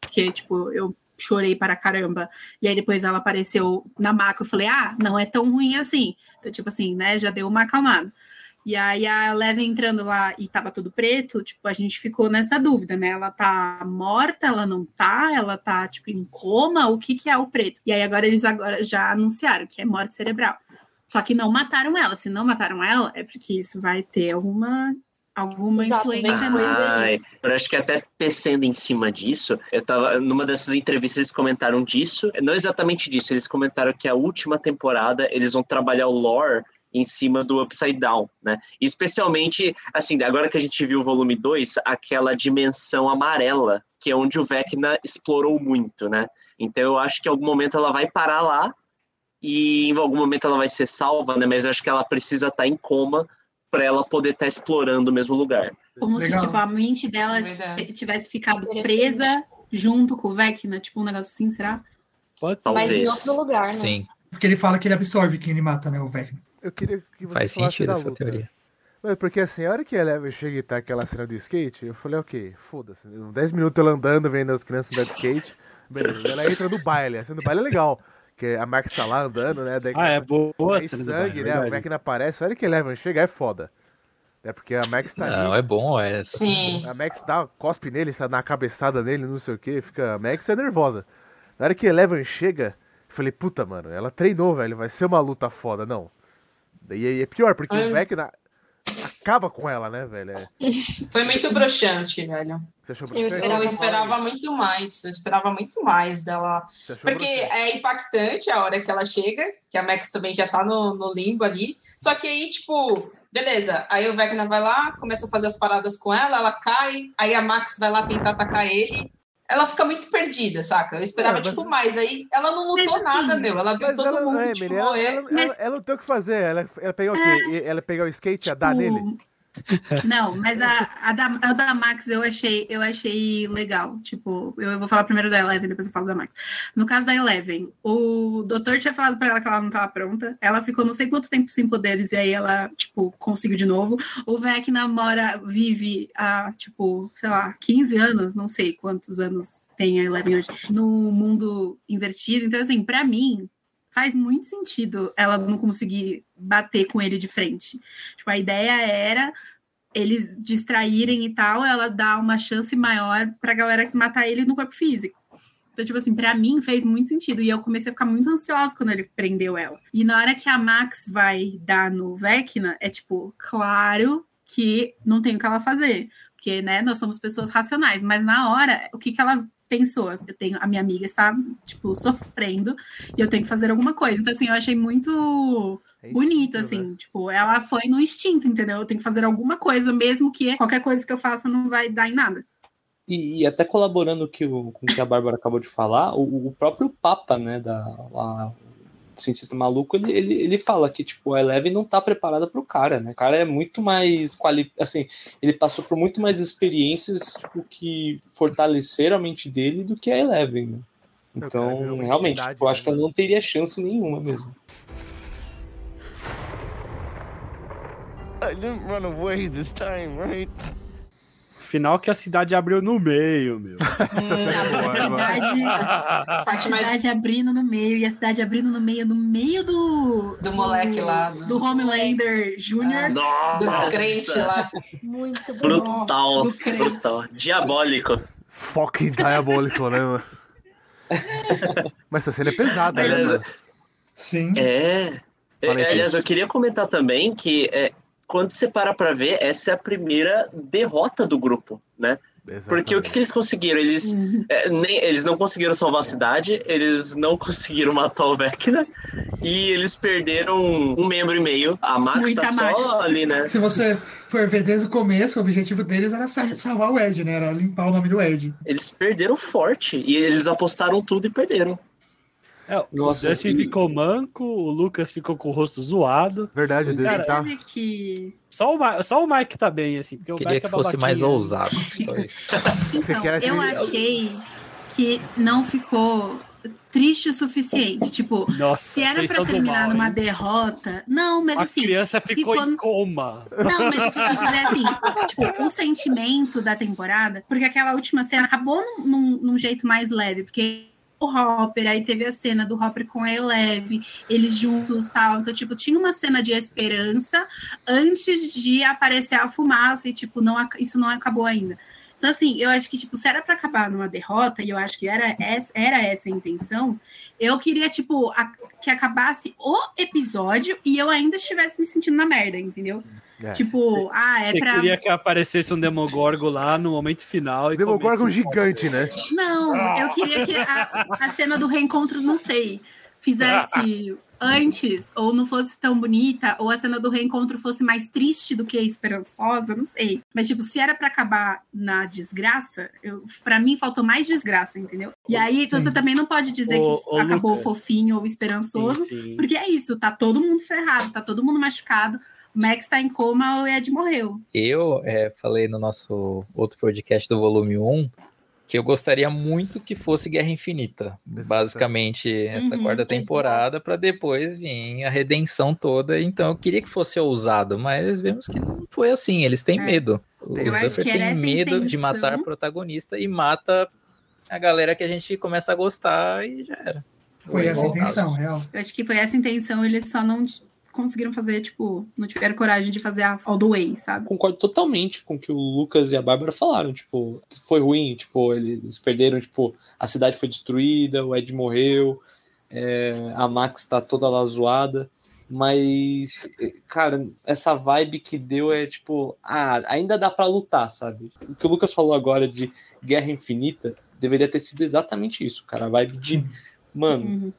[SPEAKER 4] porque, tipo, eu chorei para caramba. E aí depois ela apareceu na maca, eu falei, ah, não é tão ruim assim. Então, tipo assim, né, já deu uma acalmada. E aí a Eleven entrando lá e tava tudo preto, tipo, a gente ficou nessa dúvida, né? Ela tá morta, ela não tá, ela tá, tipo, em coma, o que que é o preto? E aí agora eles agora já anunciaram que é morte cerebral. Só que não mataram ela. Se não mataram ela, é porque isso vai ter alguma, alguma
[SPEAKER 6] Exato,
[SPEAKER 4] influência.
[SPEAKER 3] Ai, eu acho que até tecendo em cima disso, eu tava numa dessas entrevistas eles comentaram disso, não exatamente disso, eles comentaram que a última temporada eles vão trabalhar o lore em cima do Upside Down, né? E especialmente, assim, agora que a gente viu o volume 2, aquela dimensão amarela, que é onde o Vecna explorou muito, né? Então eu acho que em algum momento ela vai parar lá e em algum momento ela vai ser salva, né? Mas eu acho que ela precisa estar em coma para ela poder estar explorando o mesmo lugar.
[SPEAKER 4] Como
[SPEAKER 8] Legal.
[SPEAKER 4] se, tipo, a mente dela
[SPEAKER 7] Verdade.
[SPEAKER 4] tivesse ficado presa junto com o Vecna, tipo um negócio assim, será?
[SPEAKER 1] Pode ser.
[SPEAKER 6] Mas em outro lugar, né?
[SPEAKER 10] Sim,
[SPEAKER 8] Porque ele fala que ele absorve quem ele mata, né? O Vecna.
[SPEAKER 2] Eu queria que você
[SPEAKER 10] faz sentido essa
[SPEAKER 2] luta.
[SPEAKER 10] teoria.
[SPEAKER 2] Mas porque assim, a hora que a Eleven chega e tá aquela cena do skate, eu falei, ok, foda-se. Em 10 minutos ela andando, vendo as crianças andar de skate. Beleza, ela entra no baile. A cena do baile é legal. Que a Max tá lá andando, né? Daí,
[SPEAKER 1] Ah, é boa a do
[SPEAKER 2] sangue,
[SPEAKER 1] baile,
[SPEAKER 2] né? O
[SPEAKER 1] verdade.
[SPEAKER 2] Vecna aparece. A hora que a Eleven chega é foda. É porque a Max tá
[SPEAKER 10] Não,
[SPEAKER 2] ali.
[SPEAKER 10] é bom, é.
[SPEAKER 7] Sim.
[SPEAKER 2] A Max dá cospe nele, sabe, na cabeçada nele, não sei o que. Fica... A Max é nervosa. Na hora que a Eleven chega, eu falei, puta, mano, ela treinou, velho. Vai ser uma luta foda, não. E aí é pior, porque
[SPEAKER 7] É.
[SPEAKER 2] o Vecna acaba com ela, né, velho? É...
[SPEAKER 7] Foi muito broxante, velho.
[SPEAKER 2] Você achou
[SPEAKER 6] Eu
[SPEAKER 2] bruxante?
[SPEAKER 6] esperava
[SPEAKER 7] Eu esperava muito mais. Eu esperava muito mais dela. Porque
[SPEAKER 2] bruxante?
[SPEAKER 7] é impactante a hora que ela chega, que a Max também já tá no, no limbo ali. Só que aí, tipo, beleza. Aí o Vecna vai lá, começa a fazer as paradas com ela, ela cai, aí a Max vai lá tentar atacar ele. Ela fica muito perdida, saca? Eu esperava,
[SPEAKER 2] É, mas-
[SPEAKER 7] tipo, mais. Aí ela não lutou
[SPEAKER 4] Mas, assim,
[SPEAKER 7] nada, meu. Ela viu todo
[SPEAKER 2] ela,
[SPEAKER 7] mundo,
[SPEAKER 2] é,
[SPEAKER 7] tipo,
[SPEAKER 2] menina, ela,
[SPEAKER 7] morrer.
[SPEAKER 2] ela, ela,
[SPEAKER 4] Mas-
[SPEAKER 2] ela não tem o que fazer. Ela, ela pegar o quê? Ela pegar o skate e a dar
[SPEAKER 4] Tipo,
[SPEAKER 2] nele?
[SPEAKER 4] Não, mas a, a, da, a da Max eu achei, eu achei legal. Tipo, eu, vou falar primeiro da Eleven, depois eu falo da Max. No caso da Eleven, o doutor tinha falado pra ela que ela não tava pronta. Ela ficou não sei quanto tempo sem poderes, e aí ela, tipo, conseguiu de novo. O Vecna mora, vive há, tipo, sei lá, 15 anos, não sei quantos anos tem a Eleven hoje, no mundo invertido. Então, assim, pra mim, faz muito sentido ela não conseguir bater com ele de frente. Tipo, a ideia era eles distraírem e tal, ela dá uma chance maior pra galera matar ele no corpo físico. Então, tipo assim, pra mim fez muito sentido. E eu comecei a ficar muito ansiosa quando ele prendeu ela. E na hora que a Max vai dar no Vecna, é tipo, claro que não tem o que ela fazer. Porque, né, nós somos pessoas racionais. Mas na hora, o que, que ela pensou? Eu tenho, a minha amiga está, tipo, sofrendo e eu tenho que fazer alguma coisa. Então, assim, eu achei muito
[SPEAKER 2] É
[SPEAKER 4] bonito, assim,
[SPEAKER 2] né?
[SPEAKER 4] tipo, ela foi no instinto, entendeu? Eu tenho que fazer alguma coisa, mesmo que qualquer coisa que eu faça não vai dar em nada.
[SPEAKER 5] E, e até colaborando que com o que a Bárbara acabou de falar, o, o próprio Papa, né, da, o cientista maluco, ele, ele, ele fala que, tipo, a Eleven não tá preparada pro cara, né? O cara é muito mais quali... assim, ele passou por muito mais experiências, tipo, que fortaleceram a mente dele do que a Eleven, né?
[SPEAKER 2] Cara, virou
[SPEAKER 5] Então,
[SPEAKER 2] uma
[SPEAKER 5] realmente,
[SPEAKER 2] entidade,
[SPEAKER 5] tipo, eu acho
[SPEAKER 2] né,
[SPEAKER 5] que ela não teria chance nenhuma mesmo.
[SPEAKER 9] I didn't run away this time, right?
[SPEAKER 1] Final que a cidade abriu no meio, meu.
[SPEAKER 2] Essa cena é boa,
[SPEAKER 4] cidade,
[SPEAKER 7] A parte mais
[SPEAKER 4] cidade abrindo no meio, e a cidade abrindo no meio, no meio do.
[SPEAKER 7] do moleque lá, do,
[SPEAKER 4] Do Homelander Jr.
[SPEAKER 7] do
[SPEAKER 3] Nossa!
[SPEAKER 7] crente lá.
[SPEAKER 6] Muito bom.
[SPEAKER 3] Brutal,
[SPEAKER 4] Do
[SPEAKER 3] brutal. Diabólico.
[SPEAKER 2] Fucking diabólico, né, mano? Mas essa cena é pesada, né, mano?
[SPEAKER 8] Sim.
[SPEAKER 3] É. Aliás, eu queria comentar também que é, quando você para pra ver, essa é a primeira derrota do grupo, né? Porque o que, que eles conseguiram? Eles, é, nem, eles não conseguiram salvar a cidade, eles não conseguiram matar o Vecna e eles perderam um membro e meio. A Max
[SPEAKER 8] Muita
[SPEAKER 3] tá só
[SPEAKER 8] Max.
[SPEAKER 3] ali, né?
[SPEAKER 8] Se você for ver desde o começo, o objetivo deles era sa- salvar o Ed, né? Era limpar o nome do Ed.
[SPEAKER 3] Eles perderam forte e eles apostaram tudo e perderam.
[SPEAKER 1] É, o
[SPEAKER 5] Nossa,
[SPEAKER 1] Dustin
[SPEAKER 5] e-
[SPEAKER 1] ficou manco, o Lucas ficou com o rosto zoado.
[SPEAKER 2] Verdade, o
[SPEAKER 1] Cara,
[SPEAKER 2] dele tá.
[SPEAKER 4] Que.
[SPEAKER 1] Só o, Ma- só o Mike tá bem, assim. Porque o
[SPEAKER 10] Queria
[SPEAKER 1] Mike
[SPEAKER 10] que
[SPEAKER 1] é
[SPEAKER 10] fosse mais
[SPEAKER 1] babaquinha.
[SPEAKER 10] ousado.
[SPEAKER 4] Então,
[SPEAKER 2] quer
[SPEAKER 4] eu achei que não ficou triste o suficiente. Tipo,
[SPEAKER 1] Nossa,
[SPEAKER 4] se era
[SPEAKER 1] do
[SPEAKER 4] terminar
[SPEAKER 1] mal,
[SPEAKER 4] numa
[SPEAKER 1] hein?
[SPEAKER 4] derrota. Não, mas
[SPEAKER 1] A
[SPEAKER 4] assim.
[SPEAKER 1] criança ficou,
[SPEAKER 4] ficou-
[SPEAKER 1] em coma.
[SPEAKER 4] Não, mas o que eu dizer é assim, tipo, o sentimento da temporada, porque aquela última cena acabou num- num jeito mais leve, porque o Hopper, aí teve a cena do Hopper com a Eleve, eles juntos tal. Então, tipo, tinha uma cena de esperança antes de aparecer a fumaça e, tipo, não, isso não acabou ainda. Então, assim, eu acho que, tipo, se era para acabar numa derrota, e eu acho que era essa, era essa a intenção, eu queria, tipo, a- que acabasse o episódio e eu ainda estivesse me sentindo na merda, entendeu?
[SPEAKER 2] É.
[SPEAKER 4] Tipo, ah, é
[SPEAKER 1] Você
[SPEAKER 4] pra.
[SPEAKER 1] queria que aparecesse um Demogorgon lá no momento final. E
[SPEAKER 2] Demogorgon
[SPEAKER 1] comesse um-
[SPEAKER 2] gigante, né?
[SPEAKER 4] Não, eu queria que a, a cena do reencontro, não sei, fizesse antes, ou não fosse tão bonita, ou a cena do reencontro fosse mais triste do que esperançosa, não sei. Mas, tipo, se era pra acabar na desgraça, eu, pra mim faltou mais desgraça, entendeu? E aí, então, você também não pode dizer
[SPEAKER 1] Ô,
[SPEAKER 4] que
[SPEAKER 1] ô,
[SPEAKER 4] acabou
[SPEAKER 1] Lucas.
[SPEAKER 4] fofinho ou esperançoso,
[SPEAKER 1] Sim, sim.
[SPEAKER 4] porque é isso, tá todo mundo ferrado, tá todo mundo machucado, Max tá em coma, o Ed morreu.
[SPEAKER 10] Eu é, falei no nosso outro podcast do volume 1 que eu gostaria muito que fosse Guerra Infinita. Basicamente, essa
[SPEAKER 4] Uhum,
[SPEAKER 10] quarta
[SPEAKER 4] exato.
[SPEAKER 10] temporada, para depois vir a redenção toda. Então, eu queria que fosse ousado, mas vemos que não foi assim. Eles têm
[SPEAKER 4] É.
[SPEAKER 10] medo. Os Duffer têm medo de
[SPEAKER 4] intenção.
[SPEAKER 10] matar a protagonista e mata a galera que a gente começa a gostar e já era.
[SPEAKER 8] Foi essa a intenção, real.
[SPEAKER 4] Eu acho que foi essa a intenção, eles só não conseguiram fazer, tipo, não tiveram coragem de fazer a all the way, sabe?
[SPEAKER 5] Concordo totalmente com o que o Lucas e a Bárbara falaram. Tipo, foi ruim, tipo, eles perderam, tipo, a cidade foi destruída, o Ed morreu, é, a Max tá toda lá zoada. Mas, cara, essa vibe que deu é tipo, ah, ainda dá pra lutar, sabe? O que o Lucas falou agora de Guerra Infinita deveria ter sido exatamente isso, cara. A vibe de, mano,
[SPEAKER 4] Uhum.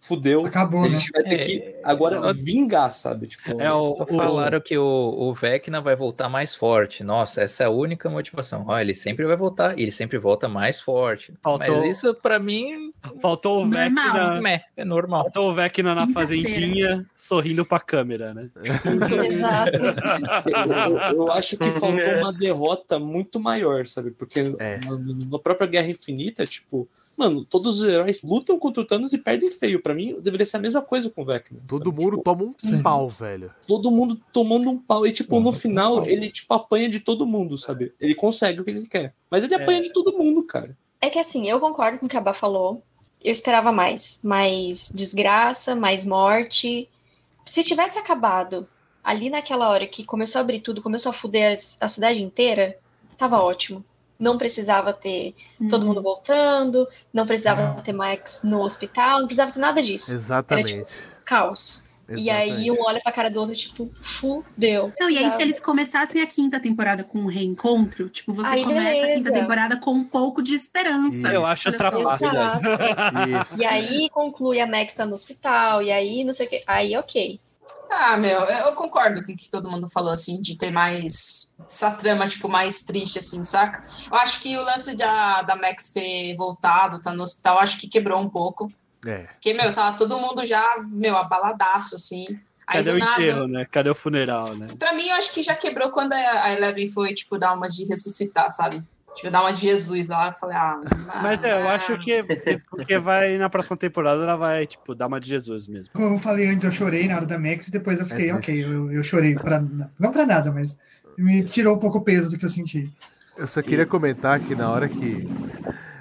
[SPEAKER 5] Fudeu.
[SPEAKER 8] Acabou,
[SPEAKER 5] a
[SPEAKER 8] né?
[SPEAKER 5] gente vai ter
[SPEAKER 10] É,
[SPEAKER 5] que agora
[SPEAKER 10] só-
[SPEAKER 5] vingar, sabe? Tipo,
[SPEAKER 1] É o,
[SPEAKER 10] falaram que o, o Vecna vai voltar mais forte. Nossa, essa é a única motivação. Ó, ele sempre vai voltar, e ele sempre volta mais forte.
[SPEAKER 1] Faltou-
[SPEAKER 10] Mas isso, pra mim,
[SPEAKER 1] faltou o
[SPEAKER 4] Normal.
[SPEAKER 1] Vecna.
[SPEAKER 10] meh, é normal.
[SPEAKER 1] Faltou o Vecna na fazendinha sorrindo pra câmera, né?
[SPEAKER 6] Exato.
[SPEAKER 5] eu, eu- eu acho que faltou uma derrota muito maior, sabe? Porque
[SPEAKER 2] É.
[SPEAKER 5] na, na própria Guerra Infinita, tipo, mano, todos os heróis lutam contra o Thanos e perdem feio. Pra mim, deveria ser a mesma coisa com o Vecna.
[SPEAKER 2] Todo
[SPEAKER 5] sabe?
[SPEAKER 2] mundo
[SPEAKER 5] Tipo,
[SPEAKER 2] toma um
[SPEAKER 8] Sim.
[SPEAKER 2] pau, velho.
[SPEAKER 5] todo mundo tomando um pau. E, tipo, no
[SPEAKER 8] Uhum.
[SPEAKER 5] final, ele, tipo, apanha de todo mundo, sabe? Ele consegue o que ele quer. Mas ele
[SPEAKER 1] É.
[SPEAKER 5] apanha de todo mundo, cara.
[SPEAKER 6] É que assim, eu concordo com o que a Bá falou. Eu esperava mais. Mais desgraça, mais morte. Se tivesse acabado ali naquela hora que começou a abrir tudo, começou a fuder a cidade inteira, tava ótimo. Não precisava ter todo mundo voltando, não precisava
[SPEAKER 8] Não.
[SPEAKER 6] ter Max no hospital, não precisava ter nada disso.
[SPEAKER 2] Exatamente.
[SPEAKER 6] Caos. E aí
[SPEAKER 2] Exatamente.
[SPEAKER 6] um olha pra cara do outro, tipo, fudeu.
[SPEAKER 4] Não, e aí, se eles começassem a quinta temporada com um reencontro, tipo, você
[SPEAKER 6] Aí,
[SPEAKER 4] começa a
[SPEAKER 6] beleza.
[SPEAKER 4] quinta temporada com um pouco de esperança.
[SPEAKER 2] Isso.
[SPEAKER 1] Eu acho trapaça.
[SPEAKER 2] Isso.
[SPEAKER 6] E aí conclui a Max tá no hospital, e aí não sei o que. Aí, ok.
[SPEAKER 7] Ah, meu, eu concordo com o que todo mundo falou, assim, de ter mais essa trama, tipo, mais triste, assim, saca? Eu acho que o lance da, da Max ter voltado, tá no hospital, acho que quebrou um pouco.
[SPEAKER 2] É.
[SPEAKER 7] Porque, meu, tava todo mundo já, meu, abaladaço, assim. Aí
[SPEAKER 1] Cadê o
[SPEAKER 7] nada.
[SPEAKER 1] enterro, né? Cadê o funeral, né?
[SPEAKER 7] Pra mim, eu acho que já quebrou quando a Eleven foi, tipo, dar uma de ressuscitar, sabe? Tipo, dar uma de Jesus lá. Eu falei, ah.
[SPEAKER 1] Mas é, eu acho que porque vai na próxima temporada ela vai, tipo, dar uma de Jesus mesmo.
[SPEAKER 8] Como eu falei antes, eu chorei na hora da Max e depois eu fiquei,
[SPEAKER 2] É
[SPEAKER 8] ok, eu, eu chorei pra, não pra nada, mas me tirou um pouco o peso do que eu senti.
[SPEAKER 2] Eu só queria comentar que na hora que.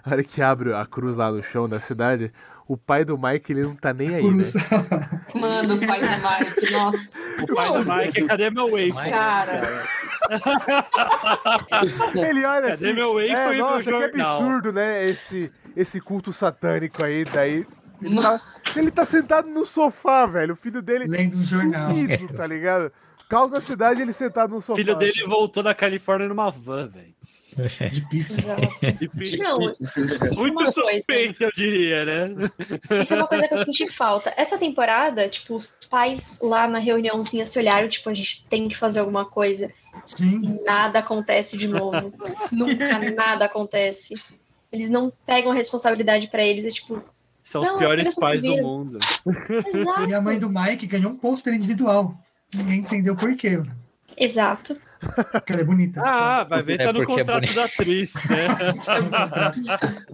[SPEAKER 2] Na hora que abre a cruz lá no chão da cidade, o pai do Mike ele não tá nem aí, né?
[SPEAKER 7] Mano, o pai do Mike, nossa.
[SPEAKER 1] O pai do Mike, cadê meu wafer?
[SPEAKER 7] Cara,
[SPEAKER 2] Ele olha
[SPEAKER 1] Cadê
[SPEAKER 2] assim.
[SPEAKER 1] meu wafer
[SPEAKER 2] é,
[SPEAKER 1] no
[SPEAKER 2] nossa, que
[SPEAKER 1] jornal?"
[SPEAKER 2] absurdo, né? Esse, esse culto satânico aí, daí. Ele tá, ele tá sentado no sofá, velho. O filho dele.
[SPEAKER 8] Lendo um jornal.
[SPEAKER 2] sumido, tá ligado? Caos da cidade, ele sentado no
[SPEAKER 1] O
[SPEAKER 2] sofá.
[SPEAKER 1] filho dele voltou da Califórnia numa van, velho.
[SPEAKER 8] De pizza.
[SPEAKER 6] Não,
[SPEAKER 1] Muito
[SPEAKER 6] uma coisa.
[SPEAKER 1] suspeito, eu diria, né?
[SPEAKER 6] Isso é uma coisa que eu senti falta. Essa temporada, tipo, os pais lá na reuniãozinha se olharam, tipo, a gente tem que fazer alguma coisa.
[SPEAKER 8] Sim.
[SPEAKER 6] Nada acontece de novo. Nunca nada acontece. Eles não pegam a responsabilidade pra eles, é tipo,
[SPEAKER 1] São os
[SPEAKER 6] Não, as
[SPEAKER 1] piores pais do mundo.
[SPEAKER 6] exato.
[SPEAKER 8] E a mãe do Mike ganhou um pôster individual. Ninguém entendeu por quê. né?
[SPEAKER 6] Exato.
[SPEAKER 8] Porque ela é bonita.
[SPEAKER 1] Ah, vai ver,
[SPEAKER 10] É
[SPEAKER 1] tá no
[SPEAKER 10] porque é
[SPEAKER 1] contrato
[SPEAKER 10] bonito.
[SPEAKER 1] da atriz, né?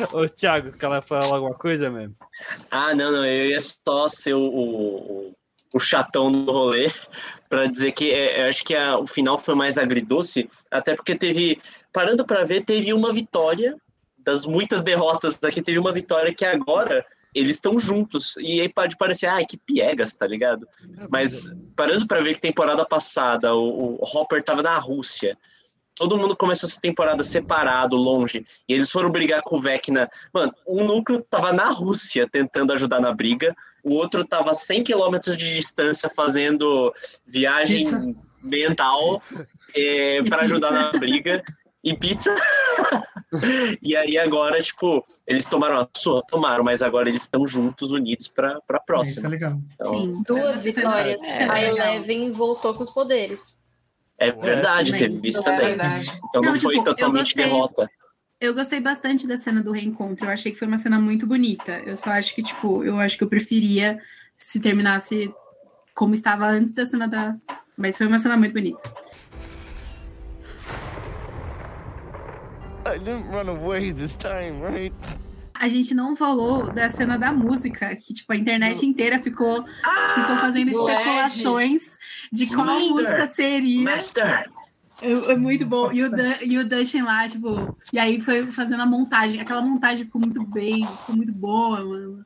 [SPEAKER 1] Ô, Thiago, quer ela falar alguma coisa mesmo?
[SPEAKER 3] Ah, não, não, eu ia só ser o, o, o chatão do rolê para dizer que é, eu acho que a- o final foi mais agridoce, até porque teve, parando para ver, teve uma vitória das muitas derrotas daqui, teve uma vitória que agora eles estão juntos. E aí pode parecer, ai, que piegas, tá ligado? Mas parando para ver que temporada passada o, o Hopper tava na Rússia. Todo mundo começou essa temporada separado, longe, e eles foram brigar com o Vecna. Mano, um núcleo tava na Rússia tentando ajudar na briga, o outro tava a 100 quilômetros de distância fazendo viagem
[SPEAKER 8] Pizza.
[SPEAKER 3] mental para ajudar na briga. E pizza. e aí agora, tipo, eles tomaram a sua, tomaram, mas agora eles estão juntos, unidos pra, pra
[SPEAKER 8] Isso é
[SPEAKER 3] próxima.
[SPEAKER 8] legal.
[SPEAKER 3] Então,
[SPEAKER 4] Sim,
[SPEAKER 6] Duas
[SPEAKER 4] foi- foi
[SPEAKER 6] vitórias.
[SPEAKER 4] legal.
[SPEAKER 6] A. Eleven voltou com os poderes.
[SPEAKER 3] é verdade, teve isso
[SPEAKER 7] É
[SPEAKER 3] também.
[SPEAKER 7] verdade.
[SPEAKER 3] Então não,
[SPEAKER 4] Não,
[SPEAKER 3] foi
[SPEAKER 4] tipo, eu
[SPEAKER 3] totalmente
[SPEAKER 4] gostei.
[SPEAKER 3] derrota.
[SPEAKER 4] Eu gostei bastante da cena do reencontro. Eu achei que foi uma cena muito bonita. Eu só acho que, tipo, eu acho que eu preferia se terminasse como estava antes da cena da. Mas foi uma cena muito bonita.
[SPEAKER 9] I didn't run away this time, right?
[SPEAKER 4] A gente não falou da cena da música, que, tipo, a internet inteira ficou, ficou fazendo
[SPEAKER 7] do
[SPEAKER 4] especulações de qual
[SPEAKER 3] Master!
[SPEAKER 4] música seria.
[SPEAKER 3] Master!
[SPEAKER 4] É, é muito bom. E o, Dan, e o Dustin lá, tipo. E aí foi fazendo a montagem. Aquela montagem ficou muito bem, ficou muito boa, mano.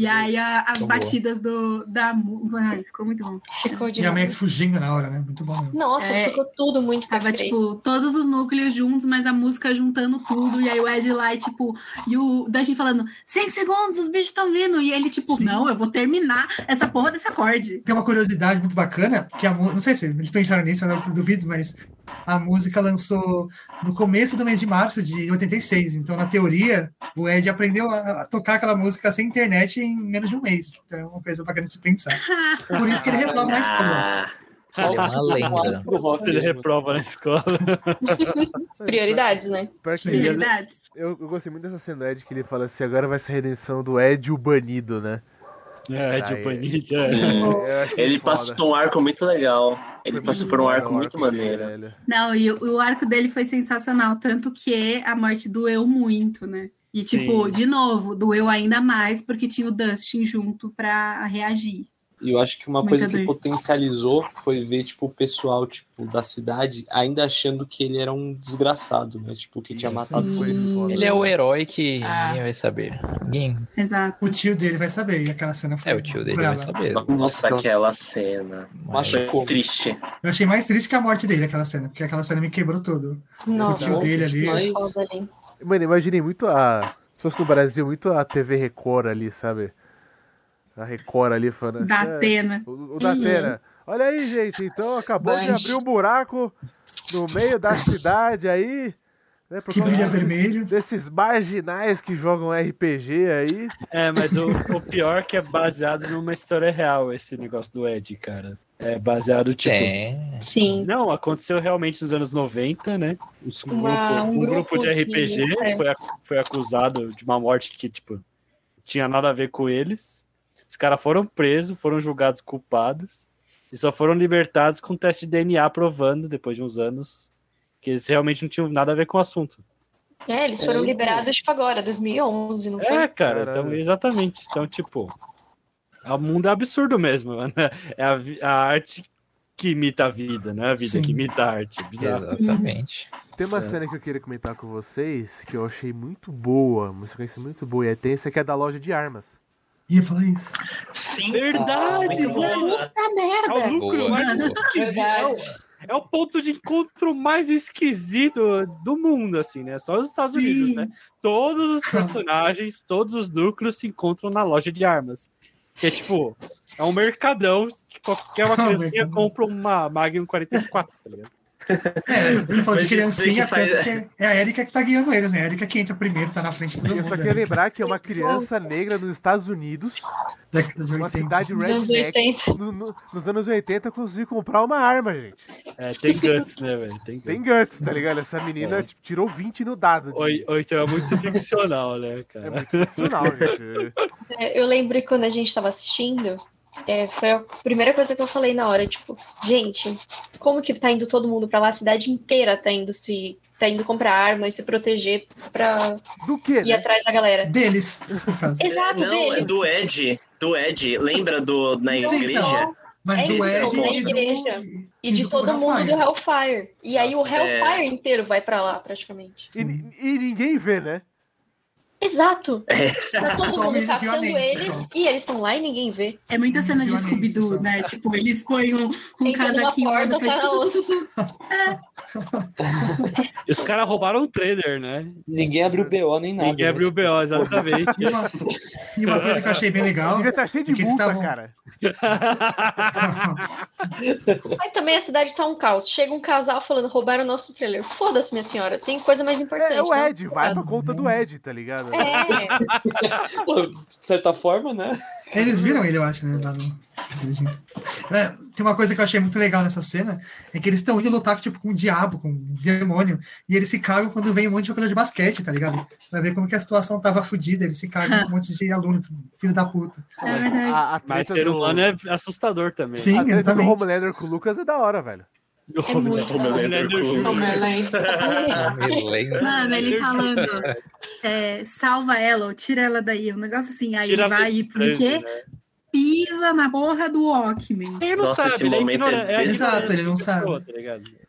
[SPEAKER 4] E aí a- as
[SPEAKER 10] boa.
[SPEAKER 4] batidas do, da. Ai, ficou muito bom.
[SPEAKER 6] Ficou
[SPEAKER 8] E a Max fugindo na hora, né? Muito bom mesmo.
[SPEAKER 6] Nossa,
[SPEAKER 4] É.
[SPEAKER 6] ficou tudo muito
[SPEAKER 4] Tava, tipo, todos os núcleos juntos, mas a música juntando tudo. E aí o Ed lá, e, tipo, e o Dustin falando: 100 segundos, os bichos estão vindo. E ele, tipo,
[SPEAKER 8] Sim.
[SPEAKER 4] não, eu vou terminar essa porra desse acorde.
[SPEAKER 8] Tem uma curiosidade muito bacana, que a não sei se eles pensaram nisso, eu não duvido, mas a música lançou no começo do mês de março de 86. Então, na teoria, o Ed aprendeu a a tocar aquela música sem internet em menos de um mês. Então, é uma coisa bacana de se pensar. Por isso que ele reprova na escola.
[SPEAKER 10] Ele é uma lenda.
[SPEAKER 1] Ele reprova na escola.
[SPEAKER 6] Prioridades, né?
[SPEAKER 4] Prioridades.
[SPEAKER 2] eu, eu gostei muito dessa cena do Ed, que ele fala assim, agora vai ser a redenção do Ed o banido, né?
[SPEAKER 1] É, Panita.
[SPEAKER 3] sim.
[SPEAKER 2] Eu achei
[SPEAKER 3] Ele
[SPEAKER 2] foda.
[SPEAKER 3] passou por um arco muito legal. Ele
[SPEAKER 2] Foi
[SPEAKER 3] passou por um arco
[SPEAKER 2] o
[SPEAKER 3] muito
[SPEAKER 2] dele,
[SPEAKER 3] maneiro.
[SPEAKER 2] velho.
[SPEAKER 4] Não, e o, o arco dele foi sensacional, tanto que a morte doeu muito, né? E,
[SPEAKER 1] Sim.
[SPEAKER 4] tipo, de novo, doeu ainda mais porque tinha o Dustin junto pra reagir.
[SPEAKER 5] E eu acho que uma
[SPEAKER 4] Muita
[SPEAKER 5] coisa que
[SPEAKER 4] dor.
[SPEAKER 5] potencializou foi ver, tipo, o pessoal, tipo, da cidade ainda achando que ele era um desgraçado, né? Tipo, que tinha matado
[SPEAKER 4] Sim.
[SPEAKER 2] Foda.
[SPEAKER 10] Ele é o herói que
[SPEAKER 7] Ah.
[SPEAKER 10] ninguém vai saber. Ninguém.
[SPEAKER 4] Exato.
[SPEAKER 8] O tio dele vai saber, e aquela cena foi
[SPEAKER 10] É, o tio dele
[SPEAKER 8] brava.
[SPEAKER 10] vai saber.
[SPEAKER 3] Nossa, aquela cena.
[SPEAKER 10] Mas-
[SPEAKER 5] Machucou.
[SPEAKER 3] triste.
[SPEAKER 8] Eu achei mais triste que a morte dele, aquela cena, porque aquela cena me quebrou todo.
[SPEAKER 6] Nossa,
[SPEAKER 8] tio dele ali.
[SPEAKER 5] demais.
[SPEAKER 2] Mano, imaginei muito a... Se fosse no Brasil, muito a TV Record ali, sabe? A Record ali falando...
[SPEAKER 4] Da
[SPEAKER 2] "É,
[SPEAKER 4] Atena.
[SPEAKER 2] O, o da Atena. Olha aí, gente. Então acabou de
[SPEAKER 7] Band.
[SPEAKER 2] abrir um buraco no meio da cidade aí. Né, por
[SPEAKER 8] Que brilha
[SPEAKER 2] desses-
[SPEAKER 8] vermelho.
[SPEAKER 2] Desses marginais que jogam RPG aí.
[SPEAKER 1] É, mas o, o pior é que é baseado numa história real esse negócio do Ed, cara. É baseado, tipo.
[SPEAKER 10] Tem.
[SPEAKER 6] Sim.
[SPEAKER 1] Não, aconteceu realmente nos anos 90, né? Um,
[SPEAKER 6] Uma-
[SPEAKER 1] grupo,
[SPEAKER 6] um
[SPEAKER 1] um grupo
[SPEAKER 6] grupo
[SPEAKER 1] de RPG
[SPEAKER 6] é.
[SPEAKER 1] foi, foi acusado de uma morte que, tipo, tinha nada a ver com eles. Os caras foram presos, foram julgados culpados e só foram libertados com teste de DNA provando, depois de uns anos, que eles realmente não tinham nada a ver com o assunto.
[SPEAKER 6] É, eles foram
[SPEAKER 5] É,
[SPEAKER 6] liberados, tipo, agora, 2011, não foi?
[SPEAKER 1] É, cara, então, exatamente. Então, tipo, o mundo é absurdo mesmo, né? É a, a arte que imita a vida, não é a vida
[SPEAKER 8] Sim.
[SPEAKER 1] que imita a arte. Bizarro.
[SPEAKER 10] Exatamente.
[SPEAKER 2] Tem uma
[SPEAKER 1] É.
[SPEAKER 2] cena que eu queria comentar com vocês que eu achei muito boa, uma sequência muito boa e é tensa, que é da loja de armas.
[SPEAKER 8] Ia falar isso.
[SPEAKER 3] Sim.
[SPEAKER 1] Verdade, velho.
[SPEAKER 6] Puta
[SPEAKER 1] É o
[SPEAKER 6] merda!
[SPEAKER 10] Boa,
[SPEAKER 1] mais esquisito. É é o ponto de encontro mais esquisito do mundo, assim, né? Só os Estados
[SPEAKER 4] Sim.
[SPEAKER 1] Unidos, né? Todos os personagens, todos os núcleos se encontram na loja de armas. Que é tipo, é um mercadão que qualquer uma
[SPEAKER 8] É
[SPEAKER 1] criancinha compra uma Magnum 44, tá ligado?
[SPEAKER 8] É, ele falou de criancinha,
[SPEAKER 3] que faz-
[SPEAKER 8] é a Erika que tá guiando eles, né? A Erika que entra primeiro, tá na frente de todo
[SPEAKER 2] Eu
[SPEAKER 8] mundo.
[SPEAKER 2] só
[SPEAKER 8] né?
[SPEAKER 2] queria lembrar que é uma criança negra nos Estados Unidos, uma
[SPEAKER 8] 80.
[SPEAKER 2] cidade
[SPEAKER 6] Nos anos
[SPEAKER 2] redneck,
[SPEAKER 6] 80.
[SPEAKER 2] no- no- nos anos 80 conseguiu comprar uma arma, gente.
[SPEAKER 1] É, tem guts, né, velho? Tem guts.
[SPEAKER 2] Tem guts, tá ligado? Essa menina tipo, tirou 20 no dado.
[SPEAKER 1] Ou, ou então é muito ficcional, né,
[SPEAKER 2] É
[SPEAKER 1] cara?
[SPEAKER 2] muito ficcional, gente.
[SPEAKER 6] É, Eu lembro quando a gente tava assistindo, é, foi a primeira coisa que eu falei na hora, tipo, gente, como que tá indo todo mundo pra lá? A cidade inteira tá indo se. tá indo comprar arma e se proteger pra
[SPEAKER 2] Do que,
[SPEAKER 6] ir
[SPEAKER 2] né?
[SPEAKER 6] atrás da galera.
[SPEAKER 8] Deles, no caso.
[SPEAKER 6] Exato,
[SPEAKER 3] Não, é
[SPEAKER 6] deles.
[SPEAKER 3] do Ed. Do Ed. Lembra do na
[SPEAKER 8] Sim,
[SPEAKER 3] igreja?
[SPEAKER 8] então. Mas
[SPEAKER 6] É
[SPEAKER 8] do Ed
[SPEAKER 6] da
[SPEAKER 8] e do...
[SPEAKER 6] igreja. E
[SPEAKER 8] e
[SPEAKER 6] de
[SPEAKER 8] do
[SPEAKER 6] todo mundo do
[SPEAKER 8] Hellfire.
[SPEAKER 6] Hellfire. E aí o Hellfire inteiro vai pra lá, praticamente.
[SPEAKER 2] E, e ninguém vê, né?
[SPEAKER 6] Exato. Tá todo
[SPEAKER 8] Só o
[SPEAKER 6] mundo caçando eles
[SPEAKER 8] só.
[SPEAKER 6] e eles estão lá e ninguém vê.
[SPEAKER 4] É muita cena de Scooby-Doo, né? Tipo, eles põem um, um casaquinho lá
[SPEAKER 6] porta, sai outra.
[SPEAKER 1] E os caras roubaram o trailer, né?
[SPEAKER 5] Ninguém abriu BO nem nada.
[SPEAKER 1] Ninguém
[SPEAKER 5] né?
[SPEAKER 1] abriu o BO, exatamente.
[SPEAKER 8] E uma, e uma coisa que eu achei bem legal.
[SPEAKER 2] Devia estar cheio de
[SPEAKER 8] é
[SPEAKER 2] multa,
[SPEAKER 8] estavam-
[SPEAKER 2] cara.
[SPEAKER 6] Aí também a cidade tá um caos. Chega um casal falando, roubaram o nosso trailer. Foda-se, minha senhora. Tem coisa mais importante.
[SPEAKER 2] É o
[SPEAKER 6] né?
[SPEAKER 2] Ed, vai pra conta do Ed, tá ligado?
[SPEAKER 6] É,
[SPEAKER 5] Pô, de certa forma, né?
[SPEAKER 8] Eles viram ele, eu acho, né? Lá no... É, tem uma coisa que eu achei muito legal nessa cena, é que eles estão indo lutar tipo, com o diabo, com o demônio, e eles se cagam quando vem um monte de jogador de basquete, tá ligado? Pra ver como que a situação tava fodida, eles se cagam com um monte de alunos, filho da puta.
[SPEAKER 4] É verdade.
[SPEAKER 2] A, a
[SPEAKER 1] Mas ser
[SPEAKER 2] do,
[SPEAKER 1] humano é assustador também.
[SPEAKER 8] Sim,
[SPEAKER 2] a treta do. Homelander com o Lucas é da hora, velho.
[SPEAKER 4] É muito. Mano, ele falando, é, salva ela ou tira ela daí, um negócio assim, aí
[SPEAKER 1] Tira
[SPEAKER 4] ele vai e porque
[SPEAKER 1] né?
[SPEAKER 4] pisa na porra do Walkman.
[SPEAKER 1] Ele não
[SPEAKER 3] Nossa,
[SPEAKER 1] sabe,
[SPEAKER 3] esse
[SPEAKER 1] ele é
[SPEAKER 3] momento é
[SPEAKER 1] a
[SPEAKER 8] Exato, ele não sabe.
[SPEAKER 1] tá?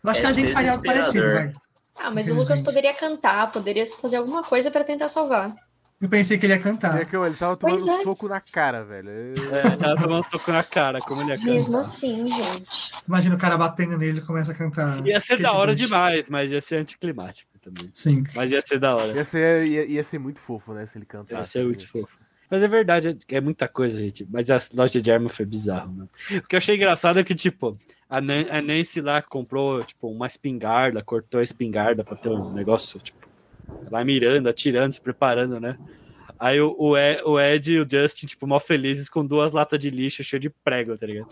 [SPEAKER 8] Eu acho que
[SPEAKER 3] É
[SPEAKER 8] a gente faria algo parecido, vai.
[SPEAKER 6] Ah, mas o Lucas poderia cantar, poderia fazer alguma coisa pra tentar salvar.
[SPEAKER 8] Eu pensei que ele ia cantar.
[SPEAKER 2] É que ele tava tomando
[SPEAKER 6] é.
[SPEAKER 2] soco na cara, velho.
[SPEAKER 1] É, tava tomando soco na cara, como ele é
[SPEAKER 6] Mesmo
[SPEAKER 1] cara.
[SPEAKER 6] assim, gente.
[SPEAKER 8] Imagina o cara batendo nele e começa a cantar.
[SPEAKER 1] Ia ser da hora demais, mas ia ser anticlimático também.
[SPEAKER 8] Sim.
[SPEAKER 1] Mas ia ser da hora.
[SPEAKER 2] Ia ser, ia, ia ser muito fofo, né? Se ele cantasse.
[SPEAKER 1] Ia ser muito fofo. Mas é verdade, é muita coisa, gente. Mas a loja de arma foi bizarro, mano. O que eu achei engraçado é que, tipo, a, Nan- a Nancy lá comprou, tipo, uma espingarda, cortou a espingarda pra ter um negócio, tipo, lá mirando, atirando, se preparando, né? Aí o, o, Ed, o Ed e o Justin, tipo, mal felizes com duas latas de lixo cheio de prego, tá ligado?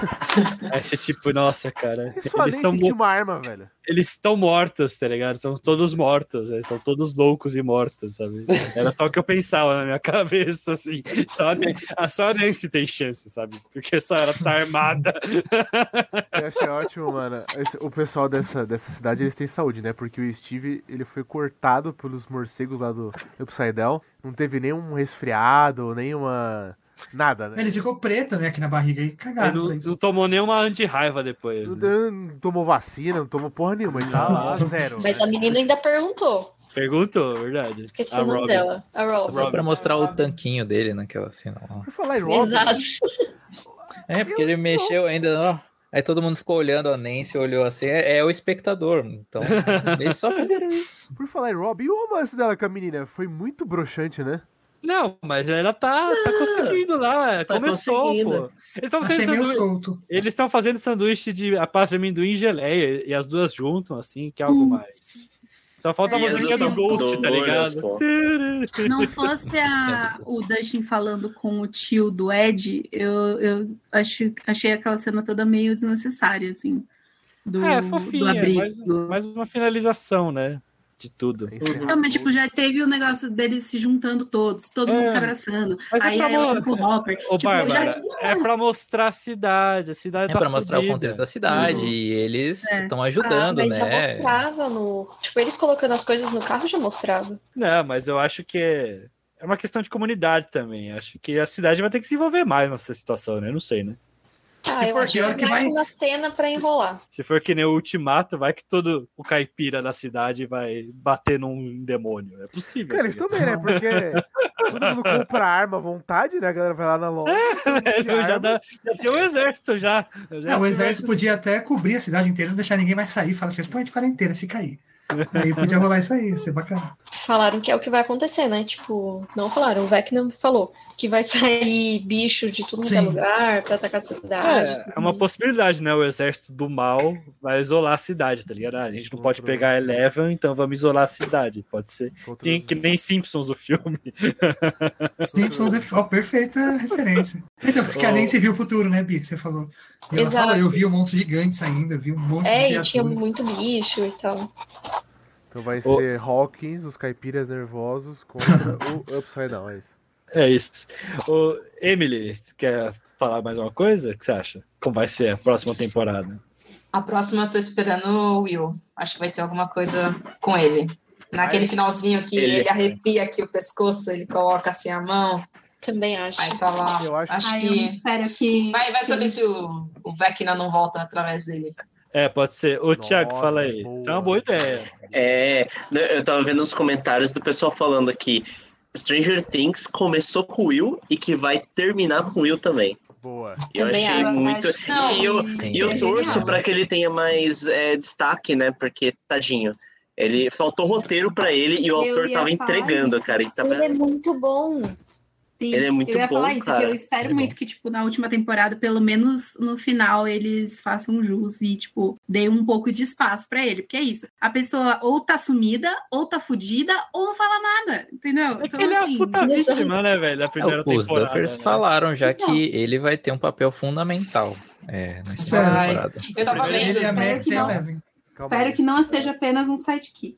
[SPEAKER 1] Aí você, tipo, nossa, cara. Eles estão
[SPEAKER 2] uma arma, velho.
[SPEAKER 1] eles estão mortos, tá ligado? São todos mortos, né? Estão todos loucos e mortos, sabe? Era só o que eu pensava na minha cabeça, assim. Só a, Nan- a- só a Nancy tem chance, sabe? Porque só ela tá armada.
[SPEAKER 2] Eu achei ótimo, mano. Esse- o pessoal dessa, dessa cidade, eles têm saúde, né? Porque o Steve, ele foi cortado pelos morcegos lá do Upside Down. Não teve nenhum resfriado, nenhuma... Nada, né?
[SPEAKER 8] Ele ficou preto, né, aqui na barriga e
[SPEAKER 1] Ele
[SPEAKER 8] cagado
[SPEAKER 1] não, não tomou nenhuma anti-raiva depois.
[SPEAKER 2] Não,
[SPEAKER 1] né?
[SPEAKER 2] não tomou vacina, não tomou porra nenhuma. Ele tá lá, zero.
[SPEAKER 6] Mas a menina ainda perguntou.
[SPEAKER 1] Perguntou, verdade.
[SPEAKER 6] Esqueci
[SPEAKER 1] A
[SPEAKER 6] o nome
[SPEAKER 1] Robin.
[SPEAKER 6] dela. A Robin.
[SPEAKER 10] Só pra mostrar o tanquinho dele naquela cena lá.
[SPEAKER 2] Por falar em Robin,
[SPEAKER 6] Exato.
[SPEAKER 10] É, porque ele mexeu ainda, ó. Aí todo mundo ficou olhando, a Nancy olhou assim, é, é o espectador. Então, eles só fizeram isso.
[SPEAKER 2] por falar em Robin, e o romance dela com a menina? Foi muito broxante, né?
[SPEAKER 1] Não, mas ela tá, tá conseguindo lá.
[SPEAKER 3] tá
[SPEAKER 1] Começou,
[SPEAKER 3] conseguindo.
[SPEAKER 1] pô. Eles estão fazendo
[SPEAKER 8] meio
[SPEAKER 1] sanduíche.
[SPEAKER 8] solto.
[SPEAKER 1] Eles estão fazendo sanduíche de a pasta de amendoim e geleia, e as duas juntam, assim, que é algo mais. Só falta a
[SPEAKER 4] É,
[SPEAKER 1] musiquinha
[SPEAKER 4] do
[SPEAKER 1] do Ghost, tá ligado?
[SPEAKER 3] pô.
[SPEAKER 4] Se não fosse a, o Dustin falando com o tio do Ed, eu, eu acho, achei aquela cena toda meio desnecessária, assim. Do,
[SPEAKER 1] É,
[SPEAKER 4] do
[SPEAKER 1] fofinha,
[SPEAKER 4] abrigo.
[SPEAKER 1] mais, mais uma finalização, né? De tudo.
[SPEAKER 2] Encerrar
[SPEAKER 4] Não, mas tipo, já teve o negócio deles se juntando todos, todo mundo
[SPEAKER 1] É.
[SPEAKER 4] se abraçando.
[SPEAKER 1] Mas é
[SPEAKER 4] aí
[SPEAKER 1] pra
[SPEAKER 4] ela
[SPEAKER 1] mo-
[SPEAKER 4] com o Hopper.
[SPEAKER 1] Ô,
[SPEAKER 4] tipo,
[SPEAKER 1] Bárbara,
[SPEAKER 4] já
[SPEAKER 1] é pra mostrar a cidade, a cidade
[SPEAKER 10] É
[SPEAKER 1] tá
[SPEAKER 10] pra mostrar o contexto da cidade e eles
[SPEAKER 4] É.
[SPEAKER 10] estão
[SPEAKER 6] Ah,
[SPEAKER 10] ajudando,
[SPEAKER 6] mas já
[SPEAKER 10] né?
[SPEAKER 6] mostrava no. Tipo, eles colocando as coisas no carro já mostrava.
[SPEAKER 1] Não, mas eu acho que é é uma questão de comunidade também. Acho que a cidade vai ter que se envolver mais nessa situação, né? Não sei, né?
[SPEAKER 6] Ah,
[SPEAKER 8] Se for pior
[SPEAKER 6] que
[SPEAKER 8] vai-
[SPEAKER 6] uma cena pra enrolar.
[SPEAKER 1] Se for que nem o Ultimato, vai que todo o caipira da cidade vai bater num demônio. É possível.
[SPEAKER 2] Cara, eles também, né? Porque todo mundo compra arma à vontade, né? A galera vai lá na loja. compra
[SPEAKER 1] já, dá- já tem um exército já. já
[SPEAKER 8] É, o exército podia até cobrir a cidade inteira, não deixar ninguém mais sair. Fala assim, estão de quarentena, fica aí. Aí podia rolar isso aí, ia ser bacana.
[SPEAKER 6] Falaram que é o que vai acontecer, né? Tipo, não falaram, o Vecna falou que vai sair bicho de tudo quanto é lugar pra atacar a cidade.
[SPEAKER 1] É, é uma possibilidade, né? O exército do mal vai isolar a cidade, tá ligado? Ah, a gente não pode pegar Eleven, então vamos isolar a cidade. Pode ser. Tem que nem Simpsons o filme.
[SPEAKER 8] Simpsons é ó, perfeita referência. Então, porque a
[SPEAKER 1] Oh.
[SPEAKER 8] Nancy viu o futuro, né, Bia, que você falou. E ela
[SPEAKER 6] Exato.
[SPEAKER 8] falou, eu vi um monstro gigante saindo, eu vi um monte
[SPEAKER 6] É,
[SPEAKER 8] de
[SPEAKER 6] e tinha muito bicho e tal.
[SPEAKER 2] Então vai
[SPEAKER 1] Ô.
[SPEAKER 2] ser Hawkins, os caipiras nervosos contra o Upside Down, é isso.
[SPEAKER 1] É isso. Ô, Emily, quer falar mais uma coisa? O que você acha? Como vai ser a próxima temporada?
[SPEAKER 7] A próxima eu tô esperando o Will. Acho que vai ter alguma coisa com ele. Naquele finalzinho que
[SPEAKER 3] Ele-
[SPEAKER 7] ele, arrepia aqui o pescoço, ele coloca assim a mão.
[SPEAKER 6] Também acho.
[SPEAKER 7] Aí tá lá.
[SPEAKER 2] Eu acho-
[SPEAKER 7] Acho
[SPEAKER 4] Ai, eu
[SPEAKER 7] que.
[SPEAKER 4] espero que.
[SPEAKER 7] Vai, vai saber se o, o Vecna não volta através dele.
[SPEAKER 1] É, pode ser. Ô, Thiago, fala aí.
[SPEAKER 2] boa.
[SPEAKER 1] Isso é uma boa ideia.
[SPEAKER 3] É, né, eu tava vendo os comentários do pessoal falando que Stranger Things começou com o Will e que vai terminar com o Will também.
[SPEAKER 2] Boa.
[SPEAKER 3] Eu
[SPEAKER 6] Também
[SPEAKER 3] achei
[SPEAKER 6] acho.
[SPEAKER 3] muito.
[SPEAKER 7] Não,
[SPEAKER 3] e eu, e eu
[SPEAKER 6] é
[SPEAKER 3] torço pra que ele tenha mais é, destaque, né? Porque, tadinho. Ele faltou roteiro pra ele e o
[SPEAKER 4] Eu
[SPEAKER 3] autor tava
[SPEAKER 4] falar
[SPEAKER 3] entregando, cara. Ele
[SPEAKER 6] Ele é
[SPEAKER 3] tava...
[SPEAKER 6] muito bom.
[SPEAKER 4] Sim,
[SPEAKER 3] Ele é muito
[SPEAKER 4] eu ia
[SPEAKER 3] bom,
[SPEAKER 4] falar isso,
[SPEAKER 3] cara.
[SPEAKER 4] que eu espero
[SPEAKER 10] Ele é
[SPEAKER 4] muito que, tipo, na última temporada, pelo menos no final, eles façam jus e, tipo, dê um pouco de espaço pra ele. Porque é isso. A pessoa ou tá sumida, ou tá fudida, ou não fala nada. Entendeu?
[SPEAKER 1] É que ele é a puta
[SPEAKER 6] Exato.
[SPEAKER 1] vítima, né, velho? Da primeira
[SPEAKER 10] Os
[SPEAKER 1] temporada.
[SPEAKER 10] Duffers
[SPEAKER 1] né?
[SPEAKER 10] falaram já
[SPEAKER 4] Então.
[SPEAKER 10] que ele vai ter um papel fundamental é, nessa
[SPEAKER 8] Espero.
[SPEAKER 10] temporada.
[SPEAKER 7] Eu tava vendo.
[SPEAKER 8] Ele a
[SPEAKER 4] espero que não. Espero que não seja apenas um sidekick.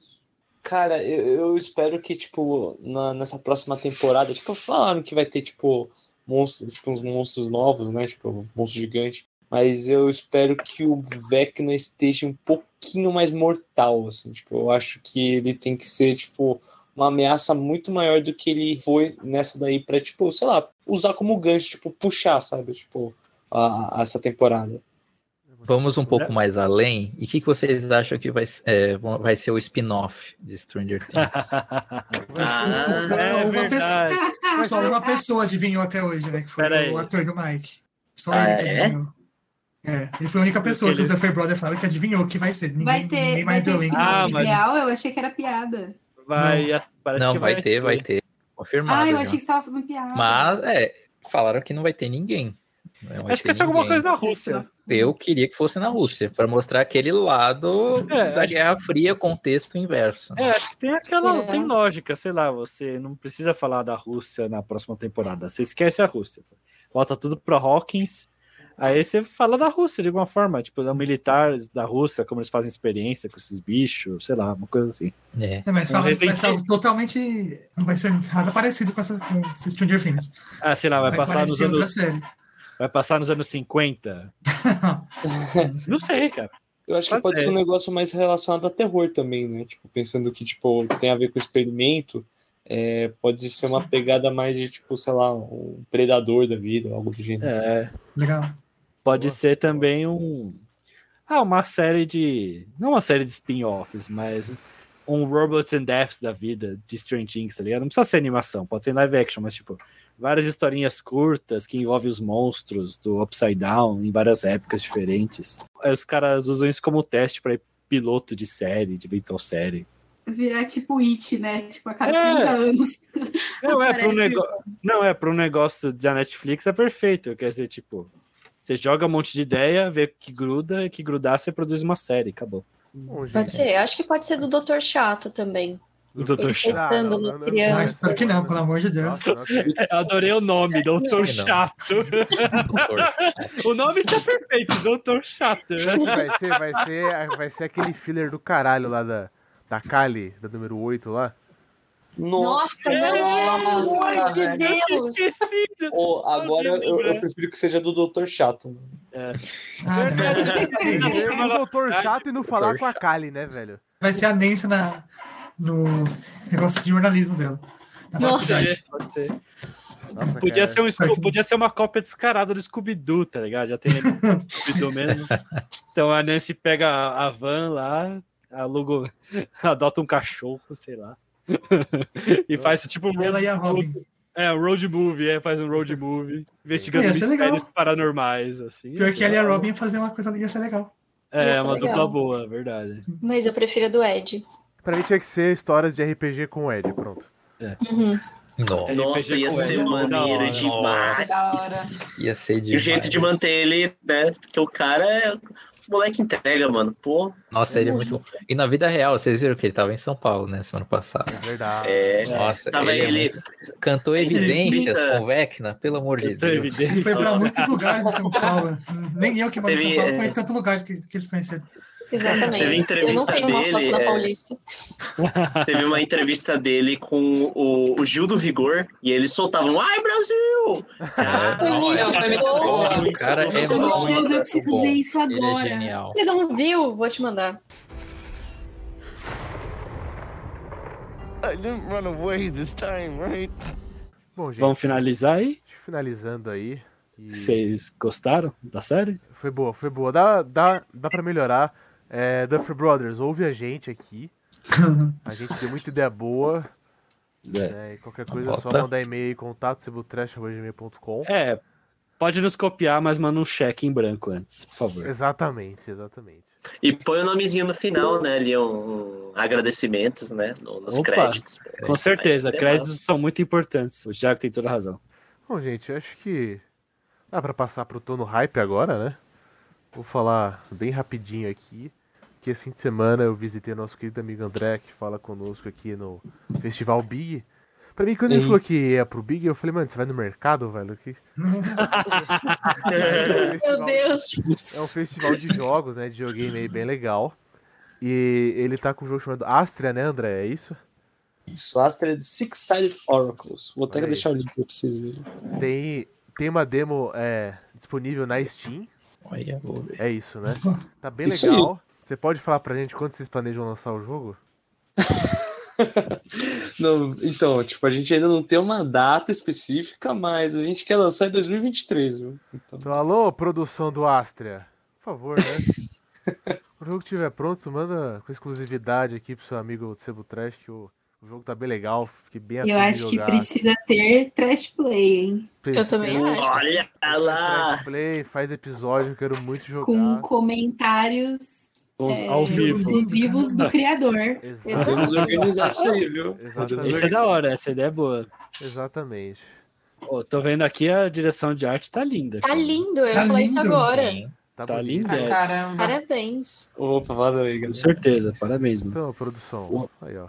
[SPEAKER 5] Cara, eu, eu espero que, tipo, na- nessa próxima temporada, tipo, falaram que vai ter, tipo, monstros, tipo, uns monstros novos, né? Tipo, um monstro gigante. Mas eu espero que o Vecna esteja um pouquinho mais mortal, assim. Tipo, eu acho que ele tem que ser, tipo, uma ameaça muito maior do que ele foi nessa daí pra, tipo, sei lá, usar como gancho, tipo, puxar, sabe? Tipo, a, a- essa temporada.
[SPEAKER 10] Vamos um pouco mais além. E o que, que vocês acham que vai, é, vai ser o spin-off de Stranger Things?
[SPEAKER 3] Ah,
[SPEAKER 8] Só
[SPEAKER 1] É
[SPEAKER 8] uma
[SPEAKER 1] verdade.
[SPEAKER 8] Só uma pessoa adivinhou até hoje, né? Que foi
[SPEAKER 1] Pera aí.
[SPEAKER 8] o ator do Mike. Só
[SPEAKER 3] Ah,
[SPEAKER 8] ele que
[SPEAKER 3] é?
[SPEAKER 8] adivinhou. É, ele foi a única pessoa que os
[SPEAKER 1] Ele-
[SPEAKER 8] Duffer Brothers falaram que adivinhou o que vai ser. Ninguém,
[SPEAKER 4] Vai ter,
[SPEAKER 8] ninguém
[SPEAKER 4] vai
[SPEAKER 8] mais
[SPEAKER 4] ter
[SPEAKER 8] deu link.
[SPEAKER 1] Ah, mas-
[SPEAKER 4] real? Eu achei que era piada.
[SPEAKER 1] Vai, parece
[SPEAKER 10] não,
[SPEAKER 1] que
[SPEAKER 10] vai ter, vai ter. Confirmado.
[SPEAKER 4] Ah, eu
[SPEAKER 10] já.
[SPEAKER 4] achei que você tava fazendo piada.
[SPEAKER 10] Mas, é, falaram que não vai ter ninguém. Não vai
[SPEAKER 1] Acho que vai ser alguma coisa na Rússia.
[SPEAKER 10] Eu queria que fosse na Rússia, para mostrar aquele lado
[SPEAKER 1] É,
[SPEAKER 10] da Guerra Fria, contexto inverso.
[SPEAKER 1] É, acho que tem aquela.
[SPEAKER 6] É.
[SPEAKER 1] Tem lógica, sei lá, você não precisa falar da Rússia na próxima temporada. Você esquece a Rússia. Volta tudo pra Hawkins. Aí você fala da Rússia de alguma forma, tipo, da militares da Rússia, como eles fazem experiência com esses bichos, sei lá, uma coisa assim.
[SPEAKER 10] É.
[SPEAKER 8] É, mas
[SPEAKER 1] Um
[SPEAKER 8] fala que vai ser totalmente. Não vai ser nada parecido com essa com Stranger Things.
[SPEAKER 1] Ah, sei lá, vai, passar nos anos. Vai passar nos anos 50. Não sei, cara.
[SPEAKER 5] Eu acho que
[SPEAKER 1] Mas
[SPEAKER 5] pode
[SPEAKER 1] é.
[SPEAKER 5] ser um negócio mais relacionado a terror também, né? Tipo, pensando que, tipo, tem a ver com experimento, é, pode ser uma pegada mais de, tipo, sei lá, um predador da vida, algo do gênero.
[SPEAKER 1] É,
[SPEAKER 8] Legal.
[SPEAKER 1] pode
[SPEAKER 2] Boa.
[SPEAKER 1] ser também um. Ah, uma série de. Não uma série de spin-offs, mas um Robots and Deaths da vida de Strange Things, tá ligado? Não precisa ser animação, pode ser live action, mas tipo, várias historinhas curtas que envolvem os monstros do Upside Down em várias épocas diferentes. Aí os caras usam isso como teste para piloto de série, de eventual série.
[SPEAKER 4] Virar tipo It, né? Tipo, a cada
[SPEAKER 1] É.
[SPEAKER 4] 30 anos.
[SPEAKER 1] Não é um
[SPEAKER 4] Aparece-
[SPEAKER 1] negócio, não é um negócio da Netflix é perfeito, quer dizer, tipo, você joga um monte de ideia, vê que gruda, e que grudar você produz uma série, acabou.
[SPEAKER 2] Gente.
[SPEAKER 6] Pode ser. Acho que pode ser do Doutor Chato também.
[SPEAKER 1] O Doutor Chato.
[SPEAKER 6] testando nas crianças.
[SPEAKER 8] Ah, espero que não, pelo amor de Deus.
[SPEAKER 2] Nossa, não.
[SPEAKER 1] Eu adorei o nome, Doutor
[SPEAKER 10] Não.
[SPEAKER 1] Chato. O nome tá perfeito, Doutor Chato.
[SPEAKER 2] Vai ser, vai, ser, vai ser aquele filler do caralho lá da, da Kali, da número 8 lá.
[SPEAKER 6] Nossa,
[SPEAKER 7] Nossa,
[SPEAKER 6] amor de
[SPEAKER 7] velho.
[SPEAKER 6] Deus.
[SPEAKER 1] Esquecido.
[SPEAKER 5] Ou agora eu, eu prefiro que seja do Dr. Chato. né?
[SPEAKER 8] Ah,
[SPEAKER 2] um doutor
[SPEAKER 1] Chato.
[SPEAKER 2] e não falar
[SPEAKER 10] Doutor
[SPEAKER 2] com a Kali, né, velho?
[SPEAKER 8] Vai ser a Nancy na, no negócio de jornalismo dela. Na
[SPEAKER 6] Nossa.
[SPEAKER 1] Pode ser.
[SPEAKER 2] Nossa,
[SPEAKER 1] Podia
[SPEAKER 2] cara.
[SPEAKER 1] ser, um, podia ser uma cópia descarada do Scooby-Doo, tá ligado? Já tem ele no Scooby-Doo mesmo. Então a Nancy pega a, a van lá, aluga, adota um cachorro, sei lá. e faz tipo um
[SPEAKER 8] Ela
[SPEAKER 1] road
[SPEAKER 8] e a Robin.
[SPEAKER 1] É, um road movie, é, faz um road movie, investigando
[SPEAKER 8] Ia ser
[SPEAKER 1] mistérios
[SPEAKER 8] legal.
[SPEAKER 1] paranormais, assim.
[SPEAKER 8] Pior
[SPEAKER 1] Ia
[SPEAKER 8] que ela e a. Robin ia fazer uma coisa ali, ia ser legal.
[SPEAKER 1] É,
[SPEAKER 6] Ia ser
[SPEAKER 1] uma
[SPEAKER 6] legal.
[SPEAKER 1] dupla boa, verdade.
[SPEAKER 6] Mas eu prefiro a do Ed.
[SPEAKER 2] Pra mim tinha que ser histórias de RPG com o Ed, pronto.
[SPEAKER 6] Uhum.
[SPEAKER 10] Nossa,
[SPEAKER 3] Nossa, ia
[SPEAKER 1] com
[SPEAKER 3] ser
[SPEAKER 1] da
[SPEAKER 3] maneiro demais.
[SPEAKER 10] Ia ser
[SPEAKER 3] E
[SPEAKER 10] demais.
[SPEAKER 3] o jeito de manter ele, né? Porque o cara é. O moleque entrega, mano. Pô,
[SPEAKER 10] Nossa, ele é muito bom. E na vida real, vocês viram que ele tava em São Paulo, né, semana passada.
[SPEAKER 2] É verdade.
[SPEAKER 3] é.
[SPEAKER 10] Nossa,
[SPEAKER 3] Tava
[SPEAKER 10] ele, é
[SPEAKER 3] ele.
[SPEAKER 10] muito- cantou evidências
[SPEAKER 3] Entrevista-
[SPEAKER 10] com Vecna, pelo amor de Deus.
[SPEAKER 8] Ele foi pra muitos lugares em São Paulo. Nem eu que moro em São Paulo
[SPEAKER 3] é,
[SPEAKER 8] conheço tanto lugar que, que eles conheceram.
[SPEAKER 6] Exatamente.
[SPEAKER 3] Teve
[SPEAKER 6] Eu não
[SPEAKER 3] entrevista
[SPEAKER 6] tenho uma foto
[SPEAKER 3] dele,
[SPEAKER 6] na
[SPEAKER 3] é.
[SPEAKER 6] Paulista.
[SPEAKER 3] Teve uma entrevista dele com o, o Gil do Vigor e eles soltavam Ai, Brasil! Ah,
[SPEAKER 6] foi
[SPEAKER 7] muito boa.
[SPEAKER 10] O cara é
[SPEAKER 7] Muito bom.
[SPEAKER 4] Deus, eu preciso
[SPEAKER 10] bom.
[SPEAKER 4] ver isso
[SPEAKER 10] Ele é
[SPEAKER 4] agora.
[SPEAKER 10] genial.
[SPEAKER 6] Você não viu? Vou te mandar.
[SPEAKER 9] I didn't run away this time, right?
[SPEAKER 2] Bom, gente,
[SPEAKER 1] Vamos finalizar aí?
[SPEAKER 2] finalizando aí. e-
[SPEAKER 1] Vocês gostaram da série?
[SPEAKER 2] Foi boa, foi boa. Dá, dá, dá pra melhorar. É, Duffer Brothers, ouve a gente aqui. A gente deu muita ideia boa.
[SPEAKER 1] É.
[SPEAKER 2] né, e qualquer coisa é só mandar e-mail contato cebutrash.gmail.com.
[SPEAKER 1] É, pode nos copiar, mas manda um cheque em branco antes, por favor.
[SPEAKER 2] Exatamente, exatamente.
[SPEAKER 3] E põe o nomezinho no final, né? Ali um, um agradecimentos, né? no- nos
[SPEAKER 1] Opa.
[SPEAKER 3] créditos.
[SPEAKER 1] Com certeza, créditos são muito importantes. O Thiago tem toda a razão.
[SPEAKER 2] Bom, gente, eu acho que dá pra passar pro Tô no Hype agora, né? Vou falar bem rapidinho aqui. Que esse fim de semana eu visitei nosso querido amigo André, que fala conosco aqui no Festival Big. Pra mim, quando ele falou que ia pro Big, eu falei, mano, você vai no mercado, velho? Que... É um
[SPEAKER 6] Meu
[SPEAKER 2] festival-
[SPEAKER 6] Deus.
[SPEAKER 2] É um festival de jogos, né? De videogame aí bem legal. E ele tá com um jogo chamado Astria, né, André? É isso?
[SPEAKER 5] Isso, Astra de Six-Sided Oracles. Vou até
[SPEAKER 2] Olha aí.
[SPEAKER 5] deixar o link pra vocês verem.
[SPEAKER 2] Tem, tem uma demo é, disponível na Steam.
[SPEAKER 10] Olha, vou ver.
[SPEAKER 2] É isso, né? Tá bem
[SPEAKER 5] Isso
[SPEAKER 2] legal. Você pode falar pra gente quando vocês planejam lançar o jogo?
[SPEAKER 5] Não, então, tipo, a gente ainda não tem uma data específica, mas a gente quer lançar em 2023, viu? Então,
[SPEAKER 2] Então, alô, produção do Astria. Por favor, né? O jogo estiver pronto, manda com exclusividade aqui pro seu amigo do Sebo Trash, que o, o jogo tá bem legal. Fiquei bem
[SPEAKER 4] Eu acho que precisa ter trash play, hein?
[SPEAKER 6] Eu também acho.
[SPEAKER 3] Olha lá!
[SPEAKER 2] Trash Play, faz episódio, eu quero muito jogar.
[SPEAKER 4] Com comentários
[SPEAKER 1] Vamos
[SPEAKER 4] é,
[SPEAKER 1] ao vivo.
[SPEAKER 4] exclusivos do criador.
[SPEAKER 2] Exatamente.
[SPEAKER 5] vamos organizar isso aí, viu?
[SPEAKER 2] Exatamente.
[SPEAKER 1] Esse é da hora, essa ideia é boa.
[SPEAKER 2] Exatamente.
[SPEAKER 1] Ô, tô vendo aqui a direção de arte tá linda.
[SPEAKER 6] Tá
[SPEAKER 1] cara.
[SPEAKER 6] lindo, eu
[SPEAKER 8] Tá
[SPEAKER 6] falar isso
[SPEAKER 8] lindo.
[SPEAKER 6] agora.
[SPEAKER 10] Sim.
[SPEAKER 2] Tá,
[SPEAKER 1] Tá linda.
[SPEAKER 7] Ah,
[SPEAKER 1] é.
[SPEAKER 7] caramba.
[SPEAKER 6] Parabéns.
[SPEAKER 5] Opa, valeu aí,
[SPEAKER 1] Com certeza, parabéns, mano.
[SPEAKER 2] Então, produção. Aí, ó.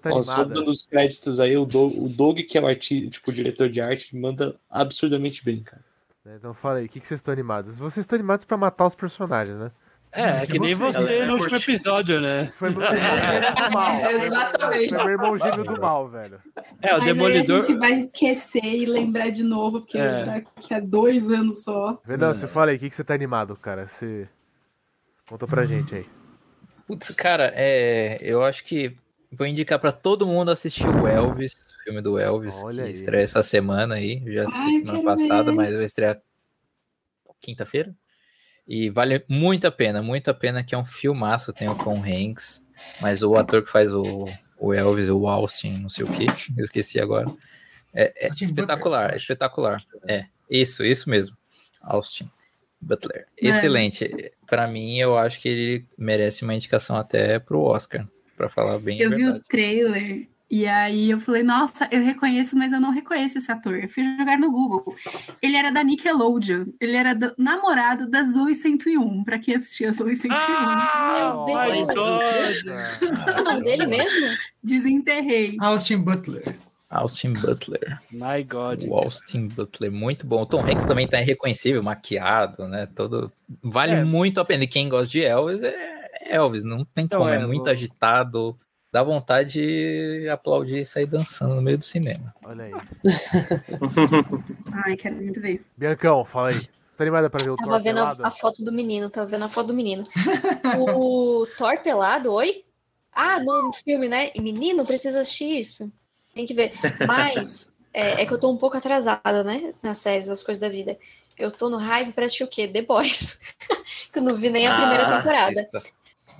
[SPEAKER 2] Tá
[SPEAKER 5] Ó, só dando os créditos aí, o Doug, o Doug que é o arti, tipo, o diretor de arte, manda absurdamente bem, cara.
[SPEAKER 2] né? Então fala aí, o que, que vocês estão animados? Vocês estão animados pra matar os personagens, né?
[SPEAKER 1] É, é
[SPEAKER 8] Esse
[SPEAKER 1] que nem
[SPEAKER 8] você.
[SPEAKER 1] você
[SPEAKER 3] Galera,
[SPEAKER 1] no último episódio, né?
[SPEAKER 2] Foi meu irmão gêmeo do mal.
[SPEAKER 7] Exatamente.
[SPEAKER 2] Foi meu irmão gêmeo do mal, velho.
[SPEAKER 1] É, o
[SPEAKER 4] Mas aí a
[SPEAKER 1] Demolidor.
[SPEAKER 4] gente vai esquecer e lembrar de novo, porque
[SPEAKER 1] É.
[SPEAKER 4] daqui a dois anos só.
[SPEAKER 2] Venão, você fala aí, o que, que você tá animado, cara? Você. Conta pra gente aí.
[SPEAKER 10] Putz, cara, é, eu acho que vou indicar pra todo mundo assistir o Elvis, o filme do Elvis,
[SPEAKER 2] Olha
[SPEAKER 10] que
[SPEAKER 2] aí.
[SPEAKER 10] estreia essa semana aí. Eu já assisti
[SPEAKER 4] Ai,
[SPEAKER 10] semana passada,
[SPEAKER 4] ver.
[SPEAKER 10] mas vai estrear quinta-feira. E vale muito a pena, muito a pena que é um filmaço, tem o Tom Hanks, mas o ator que faz o, o Elvis, o Austin, não sei o que, esqueci agora. É, é espetacular, é espetacular. É, isso, isso mesmo. Austin Butler.
[SPEAKER 4] É.
[SPEAKER 10] Excelente. Pra mim, eu acho que ele merece uma indicação até pro Oscar, pra falar bem
[SPEAKER 4] Eu vi o trailer e aí eu falei, nossa, eu reconheço, mas eu não reconheço esse ator. Eu fui jogar no Google. Ele era da Nickelodeon. Ele era do- namorado da Zoe 101, pra quem assistia Zoe 101.
[SPEAKER 6] Meu
[SPEAKER 1] my
[SPEAKER 6] Deus. Qual é o nome dele mesmo?
[SPEAKER 4] Desenterrei.
[SPEAKER 8] Austin Butler.
[SPEAKER 10] Austin Butler.
[SPEAKER 1] My God.
[SPEAKER 10] O Austin Butler, muito bom. O Tom Hanks também tá irreconhecível, maquiado, né? Todo. Vale
[SPEAKER 1] É.
[SPEAKER 10] muito a pena. E quem gosta de Elvis é Elvis, não tem
[SPEAKER 1] Então,
[SPEAKER 10] como. É,
[SPEAKER 1] é,
[SPEAKER 10] muito
[SPEAKER 1] vou-
[SPEAKER 10] agitado. Dá vontade de aplaudir e sair dançando no meio do cinema.
[SPEAKER 2] Olha aí.
[SPEAKER 4] Ai, quero muito ver.
[SPEAKER 2] Biancão, fala aí. Tá animada pra ver o
[SPEAKER 6] Tava
[SPEAKER 2] Thor
[SPEAKER 6] vendo a,
[SPEAKER 2] pelado?
[SPEAKER 6] a foto do menino, tava vendo a foto do menino. O Thor pelado, oi? Ah, no filme, né? E menino, precisa assistir isso. Tem que ver. Mas é, é que eu tô um pouco atrasada, né? Nas séries, nas coisas da vida. Eu tô no hype pra assistir o quê? The Boys. que eu não vi nem a primeira
[SPEAKER 3] Ah,
[SPEAKER 6] temporada.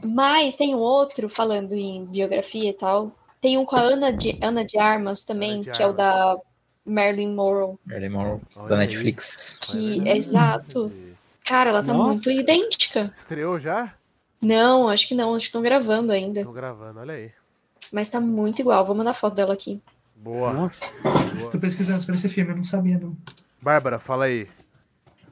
[SPEAKER 6] Mas tem um outro, falando em biografia e tal. Tem um com a Ana de, Ana de Armas também,
[SPEAKER 2] Ana de
[SPEAKER 6] que é o da Marilyn Monroe.
[SPEAKER 10] Marilyn Monroe,
[SPEAKER 2] Olha
[SPEAKER 10] da
[SPEAKER 2] aí.
[SPEAKER 10] Netflix.
[SPEAKER 6] Que é exato. Cara, ela tá
[SPEAKER 1] Nossa.
[SPEAKER 6] muito idêntica.
[SPEAKER 2] Estreou já?
[SPEAKER 6] Não, acho que não, acho que estão gravando ainda.
[SPEAKER 2] Tô gravando, olha aí.
[SPEAKER 6] Mas tá muito igual. Vou mandar foto dela aqui.
[SPEAKER 2] Boa.
[SPEAKER 1] Nossa.
[SPEAKER 2] boa.
[SPEAKER 8] Tô pesquisando sobre esse filme, eu não sabia, não.
[SPEAKER 2] Bárbara, fala aí.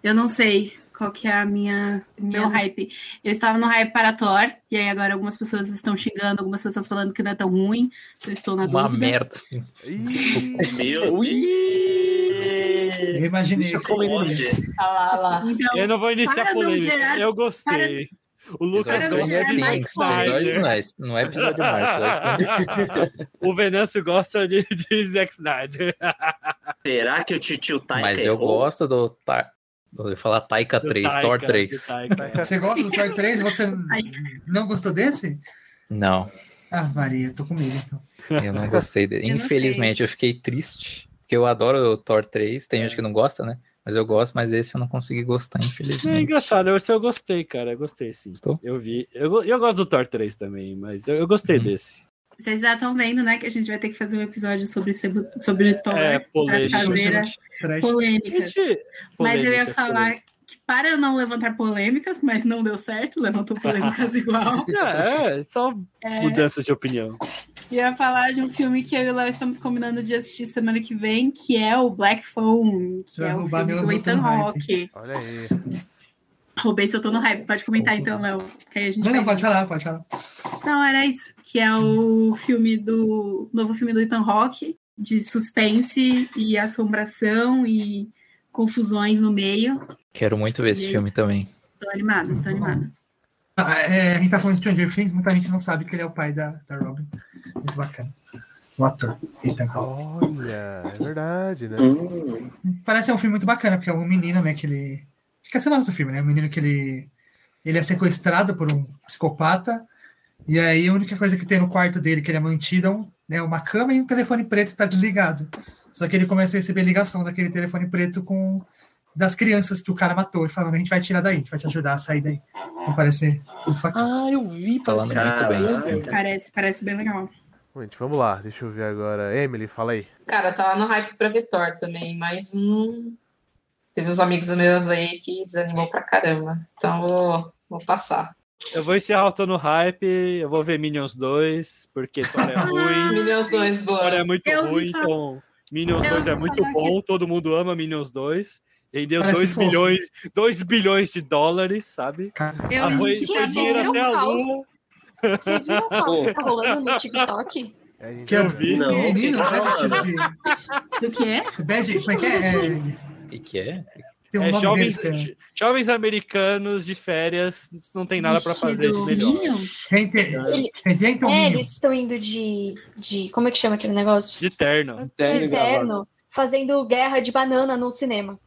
[SPEAKER 4] Eu não sei qual que é a minha meu hype. Eu estava no hype para Thor, e aí agora algumas pessoas estão xingando, algumas pessoas falando que não é tão ruim. Eu estou na
[SPEAKER 10] Uma
[SPEAKER 4] dúvida.
[SPEAKER 10] merda.
[SPEAKER 3] Meu
[SPEAKER 8] Eu imaginei.
[SPEAKER 7] Lá, lá.
[SPEAKER 4] Então,
[SPEAKER 1] Eu não vou iniciar
[SPEAKER 4] Para não
[SPEAKER 1] polêmica.
[SPEAKER 4] gerar-
[SPEAKER 1] Eu gostei. O Lucas
[SPEAKER 4] Para não
[SPEAKER 1] gosta
[SPEAKER 4] gerar
[SPEAKER 1] de Zack
[SPEAKER 10] Episódio
[SPEAKER 1] Snyder.
[SPEAKER 10] não é, não é episódio mais.
[SPEAKER 1] O Venâncio gosta de, de Zack Snyder.
[SPEAKER 3] Será que o titio Taika
[SPEAKER 10] Mas eu gosto do. Eu ia falar Taika
[SPEAKER 1] Do
[SPEAKER 10] 3,
[SPEAKER 1] Taika,
[SPEAKER 10] Thor
[SPEAKER 1] do
[SPEAKER 10] 3.
[SPEAKER 1] Taika.
[SPEAKER 8] Você gosta do Thor 3 e você não gostou desse?
[SPEAKER 10] Não,
[SPEAKER 8] Ah, Maria, tô com medo, então.
[SPEAKER 10] eu não gostei dele.
[SPEAKER 4] Eu
[SPEAKER 10] Infelizmente, eu fiquei triste. Porque eu adoro o Thor 3. Tem gente que não gosta, né? Mas eu gosto, mas esse eu não consegui gostar,
[SPEAKER 1] É
[SPEAKER 10] infelizmente.
[SPEAKER 1] engraçado, esse eu gostei, cara. Eu gostei sim.
[SPEAKER 10] Gostou?
[SPEAKER 1] Eu vi. Eu, eu gosto do Thor 3 também, mas eu, eu gostei
[SPEAKER 10] Uhum.
[SPEAKER 1] desse.
[SPEAKER 4] Vocês já estão vendo, né, que a gente vai ter que fazer um episódio sobre, sebo- sobre Thor.
[SPEAKER 1] É,
[SPEAKER 4] pra
[SPEAKER 1] polêmica.
[SPEAKER 4] polêmica.
[SPEAKER 1] Gente,
[SPEAKER 4] Mas eu ia falar
[SPEAKER 1] polêmicas.
[SPEAKER 4] que para eu não levantar polêmicas, mas não deu certo, levantou polêmicas igual.
[SPEAKER 1] É, é só
[SPEAKER 4] É,
[SPEAKER 1] mudança de opinião.
[SPEAKER 4] ia falar de um filme que eu e o Léo estamos combinando de assistir semana que vem, que é o Black Phone, que
[SPEAKER 8] Vai
[SPEAKER 4] é o filme do Ethan. Hawke.
[SPEAKER 2] olha aí.
[SPEAKER 4] Roubei se eu tô no hype. Pode comentar então, Léo. Que aí a gente
[SPEAKER 8] Não, não, pode falar, pode falar.
[SPEAKER 4] Não, era isso. Que é o filme do. Novo filme do Ethan Hawke, de suspense e assombração e confusões no meio.
[SPEAKER 10] Quero muito ver esse filme também.
[SPEAKER 4] Tô animada, estou animada.
[SPEAKER 8] Ah, é, a gente tá falando de Stranger Things, muita gente não sabe que ele é o pai da, da Robin. Muito bacana. O ator, Ethan Hawke.
[SPEAKER 2] Olha, é verdade, né?
[SPEAKER 3] Hum,
[SPEAKER 8] Parece ser um filme muito bacana, porque é um menino, né, que ele... Fica sendo nosso filme, né? Um menino que ele... Ele é sequestrado por um psicopata, e aí a única coisa que tem no quarto dele que ele é mantido é, um, é uma cama e um telefone preto que tá desligado. Só que ele começa a receber ligação daquele telefone preto com das crianças que o cara matou, e falando, a gente vai tirar daí, a gente vai te ajudar a sair daí. Então parece.
[SPEAKER 5] Ah, eu vi,
[SPEAKER 10] Falando
[SPEAKER 5] parece-
[SPEAKER 10] muito bem filme.
[SPEAKER 4] Parece, parece bem legal.
[SPEAKER 2] Gente, vamos lá, deixa eu ver agora. Emily, fala aí.
[SPEAKER 7] Cara, tava no hype pra ver Thor também, mas hum, teve uns amigos meus aí que desanimou pra caramba. Então vou, vou passar.
[SPEAKER 1] Eu vou encerrar o Tô no Hype, eu vou ver Minions 2, porque Thor é ruim.
[SPEAKER 7] Minions 2,
[SPEAKER 1] Thor é
[SPEAKER 7] boa.
[SPEAKER 1] muito
[SPEAKER 4] Eu
[SPEAKER 1] ruim, então Minions
[SPEAKER 4] Eu
[SPEAKER 1] 2 é muito bom, todo mundo ama Minions 2. Ele deu
[SPEAKER 8] Parece
[SPEAKER 1] 2
[SPEAKER 8] fofo.
[SPEAKER 1] bilhões, 2 bilhões de dólares, sabe?
[SPEAKER 4] Eu
[SPEAKER 1] Ah, foi,
[SPEAKER 6] Gente,
[SPEAKER 1] foi
[SPEAKER 6] vocês
[SPEAKER 1] dinheiro
[SPEAKER 6] viram
[SPEAKER 1] até a
[SPEAKER 6] o caos?
[SPEAKER 1] lua.
[SPEAKER 6] Vocês viram o caos que tá rolando no TikTok?
[SPEAKER 2] É, a
[SPEAKER 8] Que é
[SPEAKER 1] Eu vi.
[SPEAKER 8] os meninos, né,
[SPEAKER 3] Não.
[SPEAKER 8] de...
[SPEAKER 4] Do quê?
[SPEAKER 8] Bad, como é que é? É,
[SPEAKER 10] O que, que é?
[SPEAKER 8] Tem um
[SPEAKER 1] É, jovens,
[SPEAKER 8] é...
[SPEAKER 1] jovens americanos de férias, não tem nada pra fazer de melhor.
[SPEAKER 8] Rente-
[SPEAKER 6] Ele-
[SPEAKER 8] Rententam
[SPEAKER 6] É, eles estão indo de, de. Como é que chama aquele negócio?
[SPEAKER 1] De terno.
[SPEAKER 6] De terno, fazendo guerra de banana no cinema.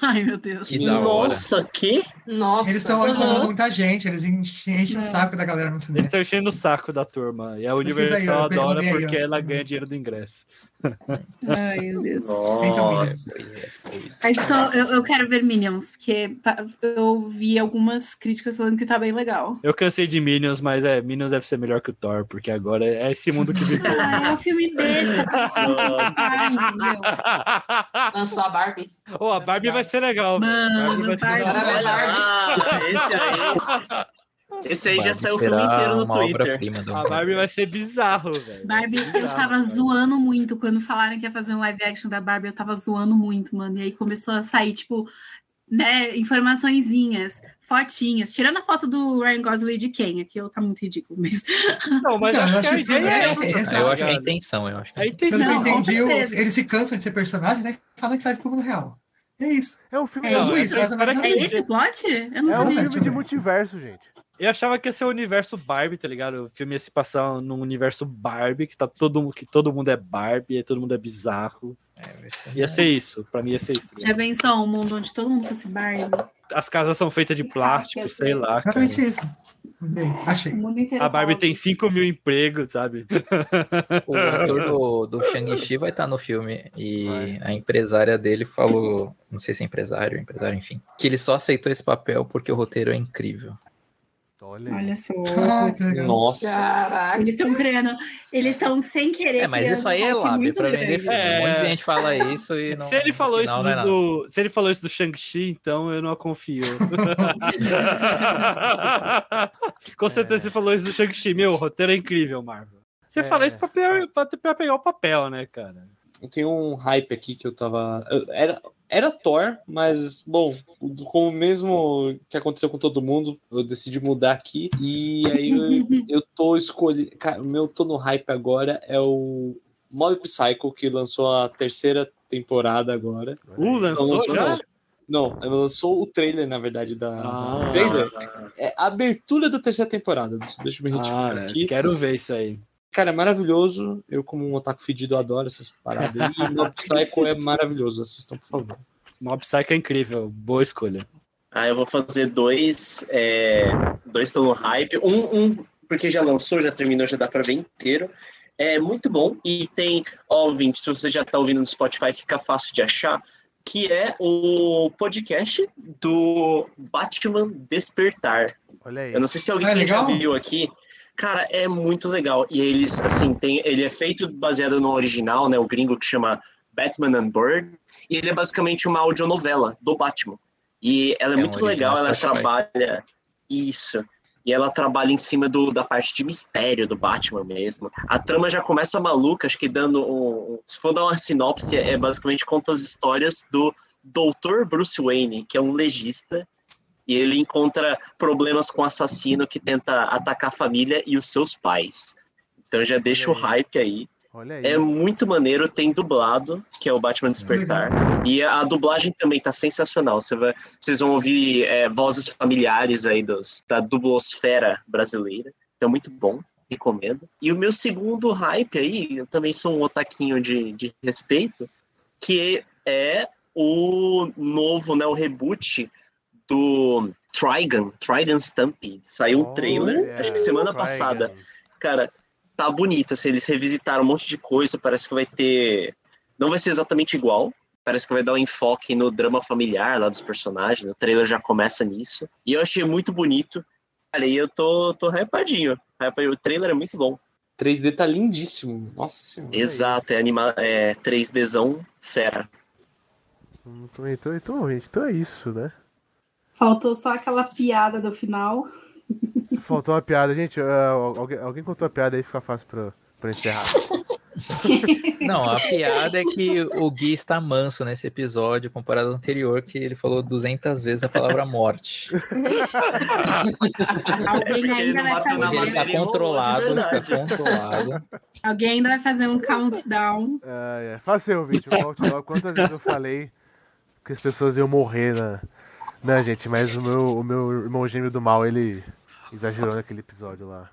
[SPEAKER 4] Ai, meu Deus.
[SPEAKER 10] Que.
[SPEAKER 3] Nossa, que?
[SPEAKER 7] Nossa.
[SPEAKER 8] Eles estão incomodando muita gente, eles enchem enchem o
[SPEAKER 4] É.
[SPEAKER 8] saco da galera no
[SPEAKER 1] Eles
[SPEAKER 8] cinema.
[SPEAKER 1] estão enchendo o saco da turma. E a
[SPEAKER 8] aí,
[SPEAKER 1] Universal
[SPEAKER 8] ó,
[SPEAKER 1] adora
[SPEAKER 8] aí,
[SPEAKER 1] porque ela ganha dinheiro do ingresso.
[SPEAKER 4] Ai, meu Deus.
[SPEAKER 8] Rentam
[SPEAKER 3] Nossa.
[SPEAKER 4] Mas só, eu, eu quero ver Minions, porque tá- eu vi algumas críticas falando que tá bem legal.
[SPEAKER 1] Eu cansei de Minions, mas é, Minions deve ser melhor que o Thor, porque agora é esse mundo que vive.
[SPEAKER 4] Ah, é um filme desse. Ai, meu.
[SPEAKER 7] Lançou a Barbie.
[SPEAKER 1] oh, a Barbie vai ser legal.
[SPEAKER 4] Mano,
[SPEAKER 1] Barbie vai ser legal.
[SPEAKER 7] Barbie.
[SPEAKER 3] Ah, esse aí. Esse aí já saiu o filme inteiro no Twitter.
[SPEAKER 1] A Barbie vai ser bizarro, velho.
[SPEAKER 4] Barbie,
[SPEAKER 1] ser
[SPEAKER 4] eu
[SPEAKER 1] bizarro,
[SPEAKER 4] tava
[SPEAKER 1] cara.
[SPEAKER 4] zoando muito quando falaram que ia fazer um live action da Barbie, eu tava zoando muito, mano. E aí começou a sair, tipo, né, informaçõezinhas, fotinhas, tirando a foto do Ryan Gosling de Ken, aquilo tá muito ridículo, mas
[SPEAKER 1] Não, mas
[SPEAKER 8] Então,
[SPEAKER 1] acho
[SPEAKER 8] eu
[SPEAKER 1] que a
[SPEAKER 8] acho que
[SPEAKER 1] ideia é
[SPEAKER 8] foi-
[SPEAKER 1] essa.
[SPEAKER 8] é-
[SPEAKER 1] tá
[SPEAKER 10] Eu acho que é a intenção, eu acho que
[SPEAKER 1] A
[SPEAKER 10] é.
[SPEAKER 1] intenção.
[SPEAKER 8] Pelo que eu entendi, os- eles se cansam de ser personagens e falam que vai pro mundo real. É isso.
[SPEAKER 2] É um filme,
[SPEAKER 4] É
[SPEAKER 2] não,
[SPEAKER 8] Tudo
[SPEAKER 2] é,
[SPEAKER 8] isso, menos
[SPEAKER 1] Parece
[SPEAKER 4] é
[SPEAKER 8] assim.
[SPEAKER 4] esse o plot? Eu não
[SPEAKER 2] é um
[SPEAKER 4] sei.
[SPEAKER 8] Eu
[SPEAKER 2] filme de
[SPEAKER 8] ver.
[SPEAKER 2] multiverso, gente.
[SPEAKER 1] Eu achava que ia ser o universo Barbie, tá ligado? O filme ia se passar num universo Barbie, que tá todo, que todo mundo é Barbie, e todo mundo é bizarro.
[SPEAKER 10] É, ser-
[SPEAKER 1] Ia ser isso, pra mim ia ser isso. tá?
[SPEAKER 4] Já pensou um mundo onde todo mundo fosse Barbie?
[SPEAKER 1] As casas são feitas de plástico, sei lá. cara.
[SPEAKER 8] Exatamente isso. Bem, achei.
[SPEAKER 4] O mundo inteiro.
[SPEAKER 1] A Barbie
[SPEAKER 4] Barbie.
[SPEAKER 1] tem 5 mil empregos, sabe?
[SPEAKER 10] O ator do, do Shang-Chi vai estar no filme. E
[SPEAKER 2] Vai.
[SPEAKER 10] a empresária dele falou, não sei se é empresário, empresário, enfim, que ele só aceitou esse papel porque o roteiro é incrível.
[SPEAKER 2] Olha,
[SPEAKER 4] Olha só.
[SPEAKER 8] Ah.
[SPEAKER 5] Nossa.
[SPEAKER 7] Caraca.
[SPEAKER 4] Eles estão criando. Eles estão sem querer.
[SPEAKER 10] É, mas isso aí é
[SPEAKER 4] muito
[SPEAKER 10] pra vender
[SPEAKER 4] grande.
[SPEAKER 10] filme. Um monte de gente fala isso e não.
[SPEAKER 1] se ele falou
[SPEAKER 10] final
[SPEAKER 1] isso
[SPEAKER 10] não é
[SPEAKER 1] do, se ele falou isso do Shang-Chi, então eu não confio. Com certeza você falou isso do Shang-Chi. Meu, o roteiro é incrível, Marvel. Você
[SPEAKER 2] É.
[SPEAKER 1] fala isso pra, pra, pra pegar o papel, né, cara?
[SPEAKER 5] Tem um hype aqui que eu tava. Era, era Thor, mas, bom, com o mesmo que aconteceu com todo mundo, eu decidi mudar aqui. E aí eu, eu tô escolhendo. Cara, o meu tô no hype agora é o Mob Psycho, que lançou a terceira temporada agora.
[SPEAKER 1] Uh, lançou
[SPEAKER 5] lançou,
[SPEAKER 1] já?
[SPEAKER 5] Não, lançou o trailer, na verdade, da.
[SPEAKER 1] Ah.
[SPEAKER 5] o trailer é a abertura da terceira temporada. Deixa eu me retificar
[SPEAKER 1] Ah,
[SPEAKER 5] aqui.
[SPEAKER 1] quero ver isso aí.
[SPEAKER 5] Cara, é maravilhoso. Eu, como um otaku fedido, adoro essas paradas. aí. E Mob Psycho é maravilhoso. Assistam, por favor.
[SPEAKER 1] Mob Psycho é incrível. Boa escolha.
[SPEAKER 3] Ah, eu vou fazer dois. É, dois estão no hype. Um, um, porque já lançou, já terminou, já dá pra ver inteiro. É muito bom. E tem, ó, ouvinte, se você já tá ouvindo no Spotify, fica fácil de achar. Que é o podcast do Batman Despertar.
[SPEAKER 2] Olha aí.
[SPEAKER 3] Eu não sei se alguém
[SPEAKER 8] Ah, é
[SPEAKER 3] já viu aqui. Cara, é muito legal. E eles, assim, tem, ele é feito baseado no original, né? O gringo que chama Batman and Bird. E ele é basicamente uma audionovela do Batman. E ela é,
[SPEAKER 10] É
[SPEAKER 3] muito legal, ela trabalha. Isso. E ela trabalha em cima do, da parte de mistério do Batman mesmo. A trama já começa maluca, acho que dando um. Se for dar uma sinopse, é basicamente conta as histórias do Dr. Bruce Wayne, que é um legista e ele encontra problemas com o assassino que tenta atacar a família e os seus pais. Então já deixa o hype aí.
[SPEAKER 2] Olha aí.
[SPEAKER 3] É muito maneiro, tem dublado, que é o Batman Despertar. E a dublagem também tá sensacional. Você vai, vocês vão ouvir é, vozes familiares aí dos, da dublosfera brasileira. Então, muito bom, recomendo. E o meu segundo hype aí, eu também sou um otaquinho de, de respeito, que é o novo, né, o reboot do Trigun, Trigun Stampede. Saiu um trailer,
[SPEAKER 2] Olha,
[SPEAKER 3] acho que semana
[SPEAKER 2] Trigun.
[SPEAKER 3] passada. Cara, tá bonito, assim, eles revisitaram um monte de coisa, parece que vai ter... Não vai ser exatamente igual, parece que vai dar um enfoque no drama familiar lá dos personagens, o trailer já começa nisso. E eu achei muito bonito, cara, e eu tô, tô hypadinho. Hypa- O trailer é muito bom.
[SPEAKER 5] 3D tá lindíssimo. Nossa senhora.
[SPEAKER 3] Exato, é, anima é 3Dzão fera.
[SPEAKER 2] Então, então, então, gente, então é isso, né?
[SPEAKER 4] Faltou só aquela piada do final.
[SPEAKER 2] Faltou uma piada, gente. ah, alguém, alguém contou a piada aí, fica fácil pra, pra encerrar.
[SPEAKER 10] Não, a piada é que o Gui está manso nesse episódio comparado ao anterior, que ele falou 200 vezes a palavra morte.
[SPEAKER 4] Alguém ainda vai
[SPEAKER 10] ele
[SPEAKER 4] fazer.
[SPEAKER 10] está
[SPEAKER 3] Ele de
[SPEAKER 10] controlado, está controlado.
[SPEAKER 4] Alguém ainda vai fazer um countdown.
[SPEAKER 2] Ah, é. Faça volto logo. Quantas vezes eu falei que as pessoas iam morrer na. Não, gente, mas o meu, o meu irmão gêmeo do mal, ele exagerou naquele episódio lá.